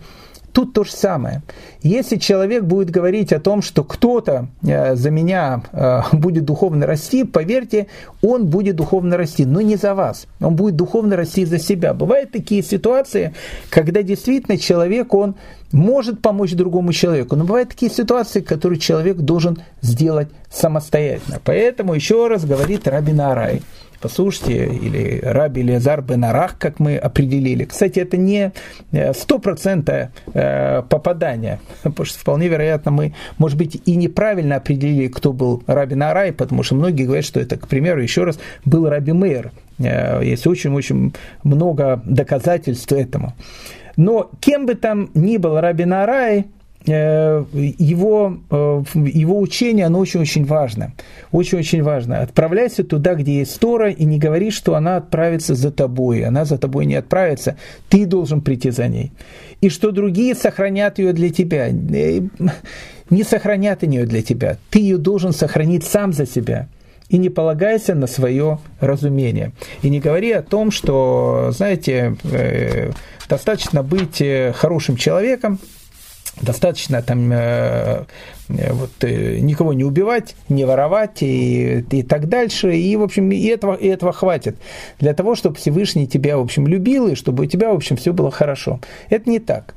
Тут то же самое. Если человек будет говорить о том, что кто-то э, за меня э, *laughs* будет духовно расти, поверьте, он будет духовно расти, но не за вас. Он будет духовно расти за себя. Бывают такие ситуации, когда действительно человек, он может помочь другому человеку, но бывают такие ситуации, которые человек должен сделать самостоятельно. Поэтому еще раз говорит Рабин Арай – послушайте, или Раби Лезар Бенарах, как мы определили. Кстати, это не э, стопроцентное э, попадание, потому что вполне вероятно мы, может быть, и неправильно определили, кто был Раби Нарай, потому что многие говорят, что это, к примеру, еще раз, был Раби Мейер. Э, есть очень-очень много доказательств этому. Но кем бы там ни был Раби Нарай, Э, его, э, его учение, оно очень-очень важно. Очень-очень важно. Отправляйся туда, где есть Тора, и не говори, что она отправится за тобой. Она за тобой не отправится. Ты должен прийти за ней. И что другие сохранят ее для тебя. Э, не сохранят ее для тебя. Ты ее должен сохранить сам за себя и не полагайся на свое разумение. И не говори о том, что, знаете, достаточно быть хорошим человеком, достаточно там э, э, вот, э, никого не убивать, не воровать и, и так дальше. И, в общем, и этого, и этого хватит для того, чтобы Всевышний тебя, в общем, любил, и чтобы у тебя, в общем, все было хорошо. Это не так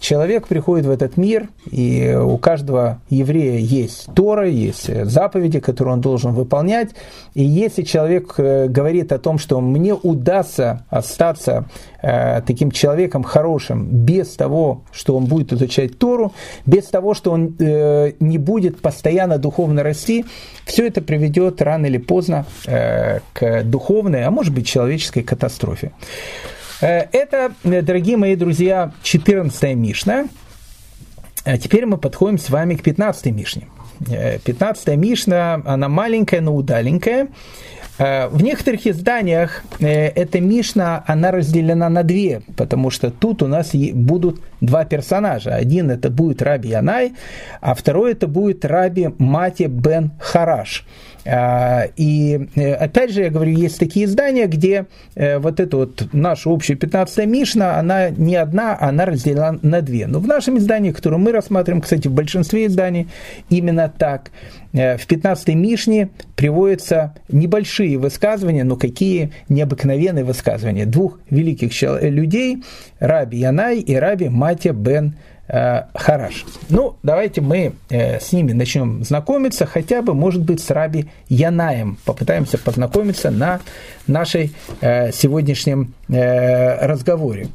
человек приходит в этот мир, и у каждого еврея есть Тора, есть заповеди, которые он должен выполнять. И если человек э, говорит о том, что мне удастся остаться э, таким человеком хорошим без того, что он будет изучать Тору, без того, что он э, не будет постоянно духовно расти, все это приведет рано или поздно к духовной, а может быть человеческой катастрофе. Э, это, э, дорогие мои друзья, 14 Мишна. А теперь мы подходим с вами к 15 Мишне. 15 э, Мишна, она маленькая, но удаленькая. В некоторых изданиях эта Мишна, она разделена на две, потому что тут у нас будут два персонажа. Один это будет Раби Янай, а второй это будет Раби Мати бен Хараш. А, и э, опять же, я говорю, есть такие издания, где э, вот эта вот наша общая 15 Мишна, она не одна, она разделена на две. Но в нашем издании, которое мы рассматриваем, кстати, в большинстве изданий именно так, э, в 15 Мишне приводятся небольшие высказывания, но какие необыкновенные высказывания двух великих людей, Раби Янай и Раби Матя бен Э, Хараш. Ну, давайте мы э, с ними начнем знакомиться, хотя бы, может быть, с Раби Янаем. Попытаемся познакомиться на нашей э, сегодняшнем разговоре.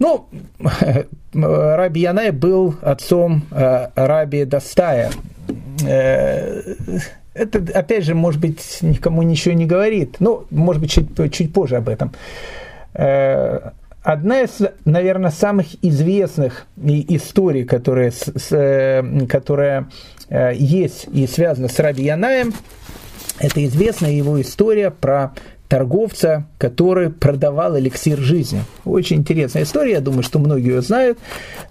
Ну, *laughs* Раби Янай был отцом Раби Дастая. Это, опять же, может быть, никому ничего не говорит. Ну, может быть, чуть, чуть позже об этом одна из, наверное, самых известных историй, которая, с, э, которая э, есть и связана с Раби Янаем, это известная его история про торговца, который продавал эликсир жизни. Очень интересная история, я думаю, что многие ее знают,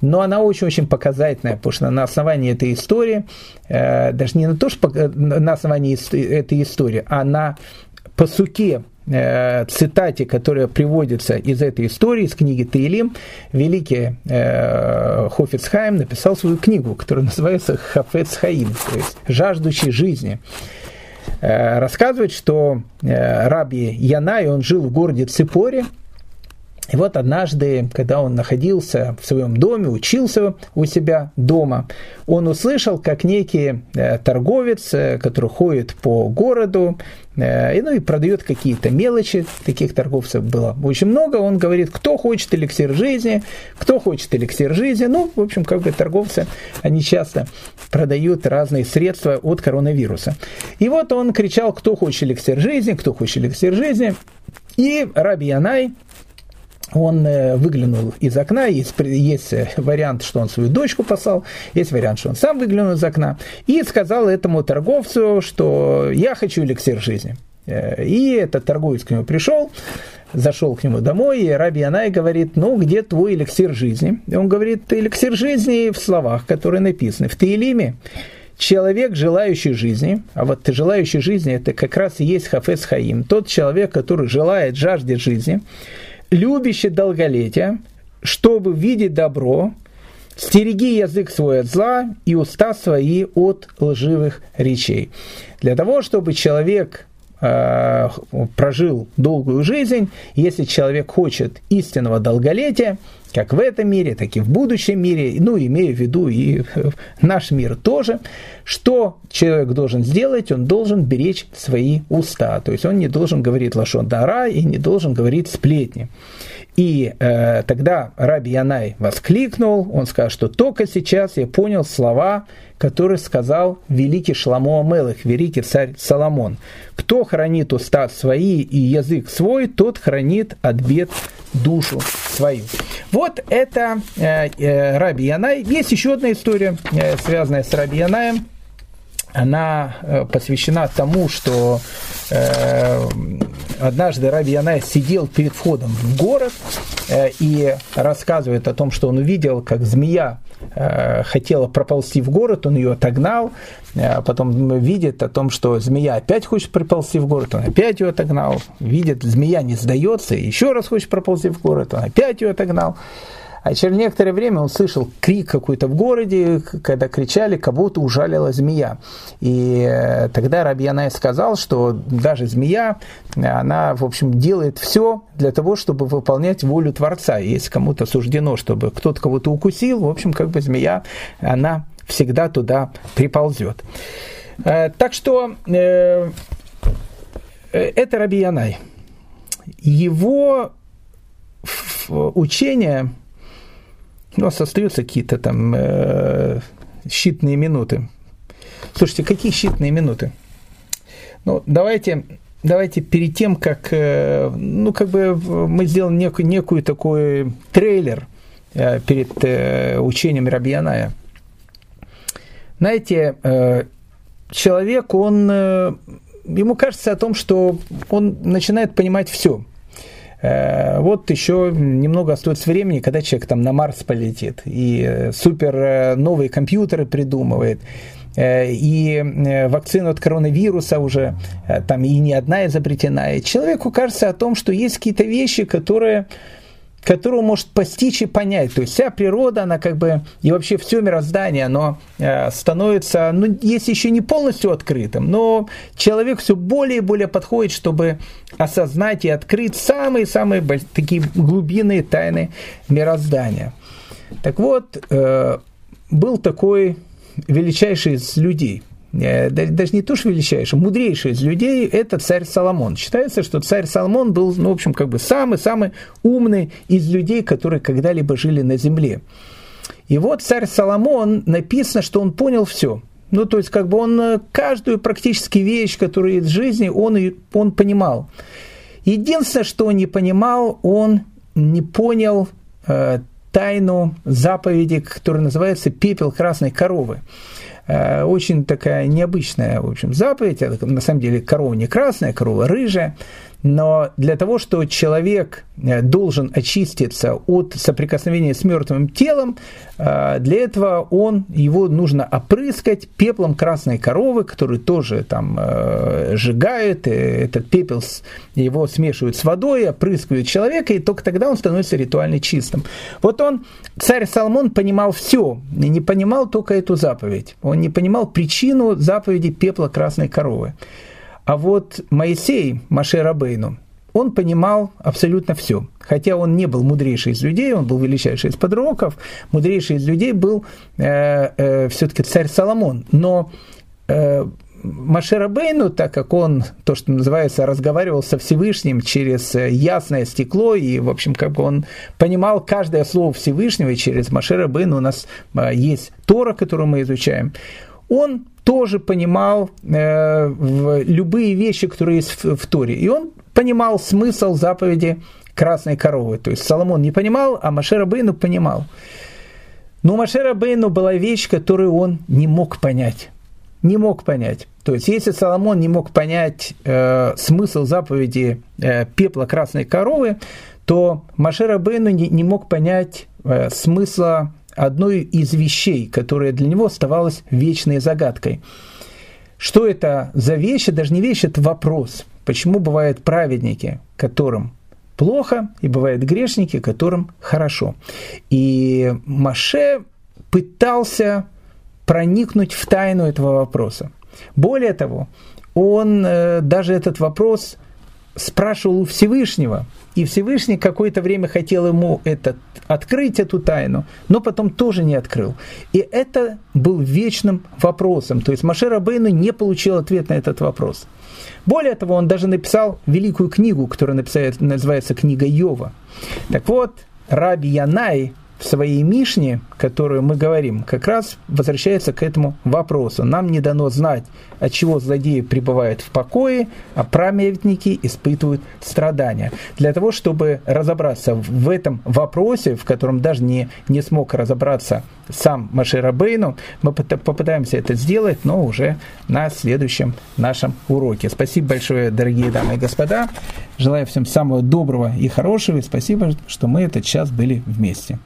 но она очень-очень показательная, потому что на основании этой истории, э, даже не на то, что на основании этой истории, а на посуке Э, цитате, которая приводится из этой истории, из книги Таилим, великий э, Хофицхайм написал свою книгу, которая называется Хафец Хаим, то есть «Жаждущий жизни». Э, рассказывает, что э, раби Янай, он жил в городе Ципоре, и вот однажды, когда он находился в своем доме, учился у себя дома, он услышал, как некий э, торговец, э, который ходит по городу, э, и, ну, и продает какие-то мелочи, таких торговцев было очень много, он говорит, кто хочет эликсир жизни, кто хочет эликсир жизни, ну, в общем, как бы торговцы, они часто продают разные средства от коронавируса. И вот он кричал, кто хочет эликсир жизни, кто хочет эликсир жизни, и Раби Янай, он э, выглянул из окна, есть, есть э, вариант, что он свою дочку послал, есть вариант, что он сам выглянул из окна, и сказал этому торговцу, что я хочу эликсир жизни. Э, и этот торговец к нему пришел, зашел к нему домой, и Раби Анай говорит, ну, где твой эликсир жизни? И он говорит, эликсир жизни в словах, которые написаны в Таилиме. Человек, желающий жизни, а вот желающий жизни, это как раз и есть Хафес Хаим, тот человек, который желает, жаждет жизни, любящий долголетие, чтобы видеть добро, стереги язык свой от зла и уста свои от лживых речей. Для того, чтобы человек э, прожил долгую жизнь, если человек хочет истинного долголетия, как в этом мире, так и в будущем мире, ну, имею в виду и *laughs* наш мир тоже, что человек должен сделать? Он должен беречь свои уста, то есть он не должен говорить лошон дара и не должен говорить сплетни. И э, тогда Раби Янай воскликнул, он сказал, что только сейчас я понял слова, которые сказал великий Шламо Амелых, великий царь Соломон. Кто хранит уста свои и язык свой, тот хранит от бед душу свою. Вот это э, э, Раби Янай. Есть еще одна история, э, связанная с Раби Янаем. Она э, посвящена тому, что э, однажды Раби Янай сидел перед входом в город э, и рассказывает о том, что он увидел, как змея э, хотела проползти в город, он ее отогнал, э, потом видит о том, что змея опять хочет проползти в город, он опять ее отогнал, видит, змея не сдается, еще раз хочет проползти в город, он опять ее отогнал. А через некоторое время он слышал крик какой-то в городе, когда кричали, кого-то ужалила змея. И э, тогда Рабьянай сказал, что даже змея, она, в общем, делает все для того, чтобы выполнять волю Творца. Если кому-то суждено, чтобы кто-то кого-то укусил, в общем, как бы змея, она всегда туда приползет. Э, так что э, это Раби Янай. Его учение у нас остаются какие-то там э, щитные минуты. Слушайте, какие щитные минуты? Ну, давайте, давайте перед тем, как, э, ну, как бы мы сделаем некую, некую такой трейлер э, перед э, учением Рабьяная. Знаете, э, человек, он, э, ему кажется о том, что он начинает понимать все – вот еще немного остается времени, когда человек там на Марс полетит и э, супер э, новые компьютеры придумывает и вакцину от коронавируса уже там и не одна изобретена. И человеку кажется о том, что есть какие-то вещи, которые которую может постичь и понять. То есть вся природа, она как бы, и вообще все мироздание, оно э, становится, ну, если еще не полностью открытым, но человек все более и более подходит, чтобы осознать и открыть самые-самые такие глубинные тайны мироздания. Так вот, э, был такой величайший из людей – даже не то, что величайший, мудрейший из людей, это царь Соломон. Считается, что царь Соломон был, ну, в общем, как бы самый-самый умный из людей, которые когда-либо жили на земле. И вот царь Соломон, написано, что он понял все. Ну, то есть, как бы он э, каждую практически вещь, которая из жизни, он, он понимал. Единственное, что он не понимал, он не понял э, тайну заповеди, которая называется «пепел красной коровы». Э, очень такая необычная, в общем, заповедь. Это, на самом деле корова не красная, корова рыжая но для того, что человек э, должен очиститься от соприкосновения с мертвым телом, э, для этого он, его нужно опрыскать пеплом красной коровы, который тоже там э, сжигают, этот пепел его смешивают с водой, опрыскивают человека, и только тогда он становится ритуально чистым. Вот он, царь Соломон, понимал все, не понимал только эту заповедь. Он не понимал причину заповеди пепла красной коровы. А вот Моисей, Маше Рабейну, он понимал абсолютно все. Хотя он не был мудрейший из людей, он был величайший из подроков, мудрейший из людей был э, э, все-таки царь Соломон. Но э, Маше Рабейну, так как он, то, что называется, разговаривал со Всевышним через э, ясное стекло, и, в общем, как бы он понимал каждое слово Всевышнего, и через Маше Рабейну у нас э, есть Тора, которую мы изучаем, он тоже понимал э, любые вещи, которые есть в, в Торе. И он понимал смысл заповеди красной коровы. То есть Соломон не понимал, а Машера Бейну понимал. Но у Машера Бейну была вещь, которую он не мог понять. Не мог понять. То есть, если Соломон не мог понять э, смысл заповеди э, пепла красной коровы, то Машера Бейну не, не мог понять э, смысла одной из вещей, которая для него оставалась вечной загадкой. Что это за вещи? Даже не вещь, это вопрос. Почему бывают праведники, которым плохо, и бывают грешники, которым хорошо. И Маше пытался проникнуть в тайну этого вопроса. Более того, он э, даже этот вопрос спрашивал у Всевышнего, и Всевышний какое-то время хотел ему этот, открыть эту тайну, но потом тоже не открыл. И это был вечным вопросом. То есть Машер Абейну не получил ответ на этот вопрос. Более того, он даже написал великую книгу, которая называется «Книга Йова». Так вот, Раби Янай в своей Мишне, которую мы говорим, как раз возвращается к этому вопросу. Нам не дано знать, от чего злодеи пребывают в покое, а праведники испытывают страдания. Для того, чтобы разобраться в этом вопросе, в котором даже не, не смог разобраться сам Машира Бейну, мы попытаемся это сделать, но уже на следующем нашем уроке. Спасибо большое, дорогие дамы и господа. Желаю всем самого доброго и хорошего. И спасибо, что мы этот час были вместе.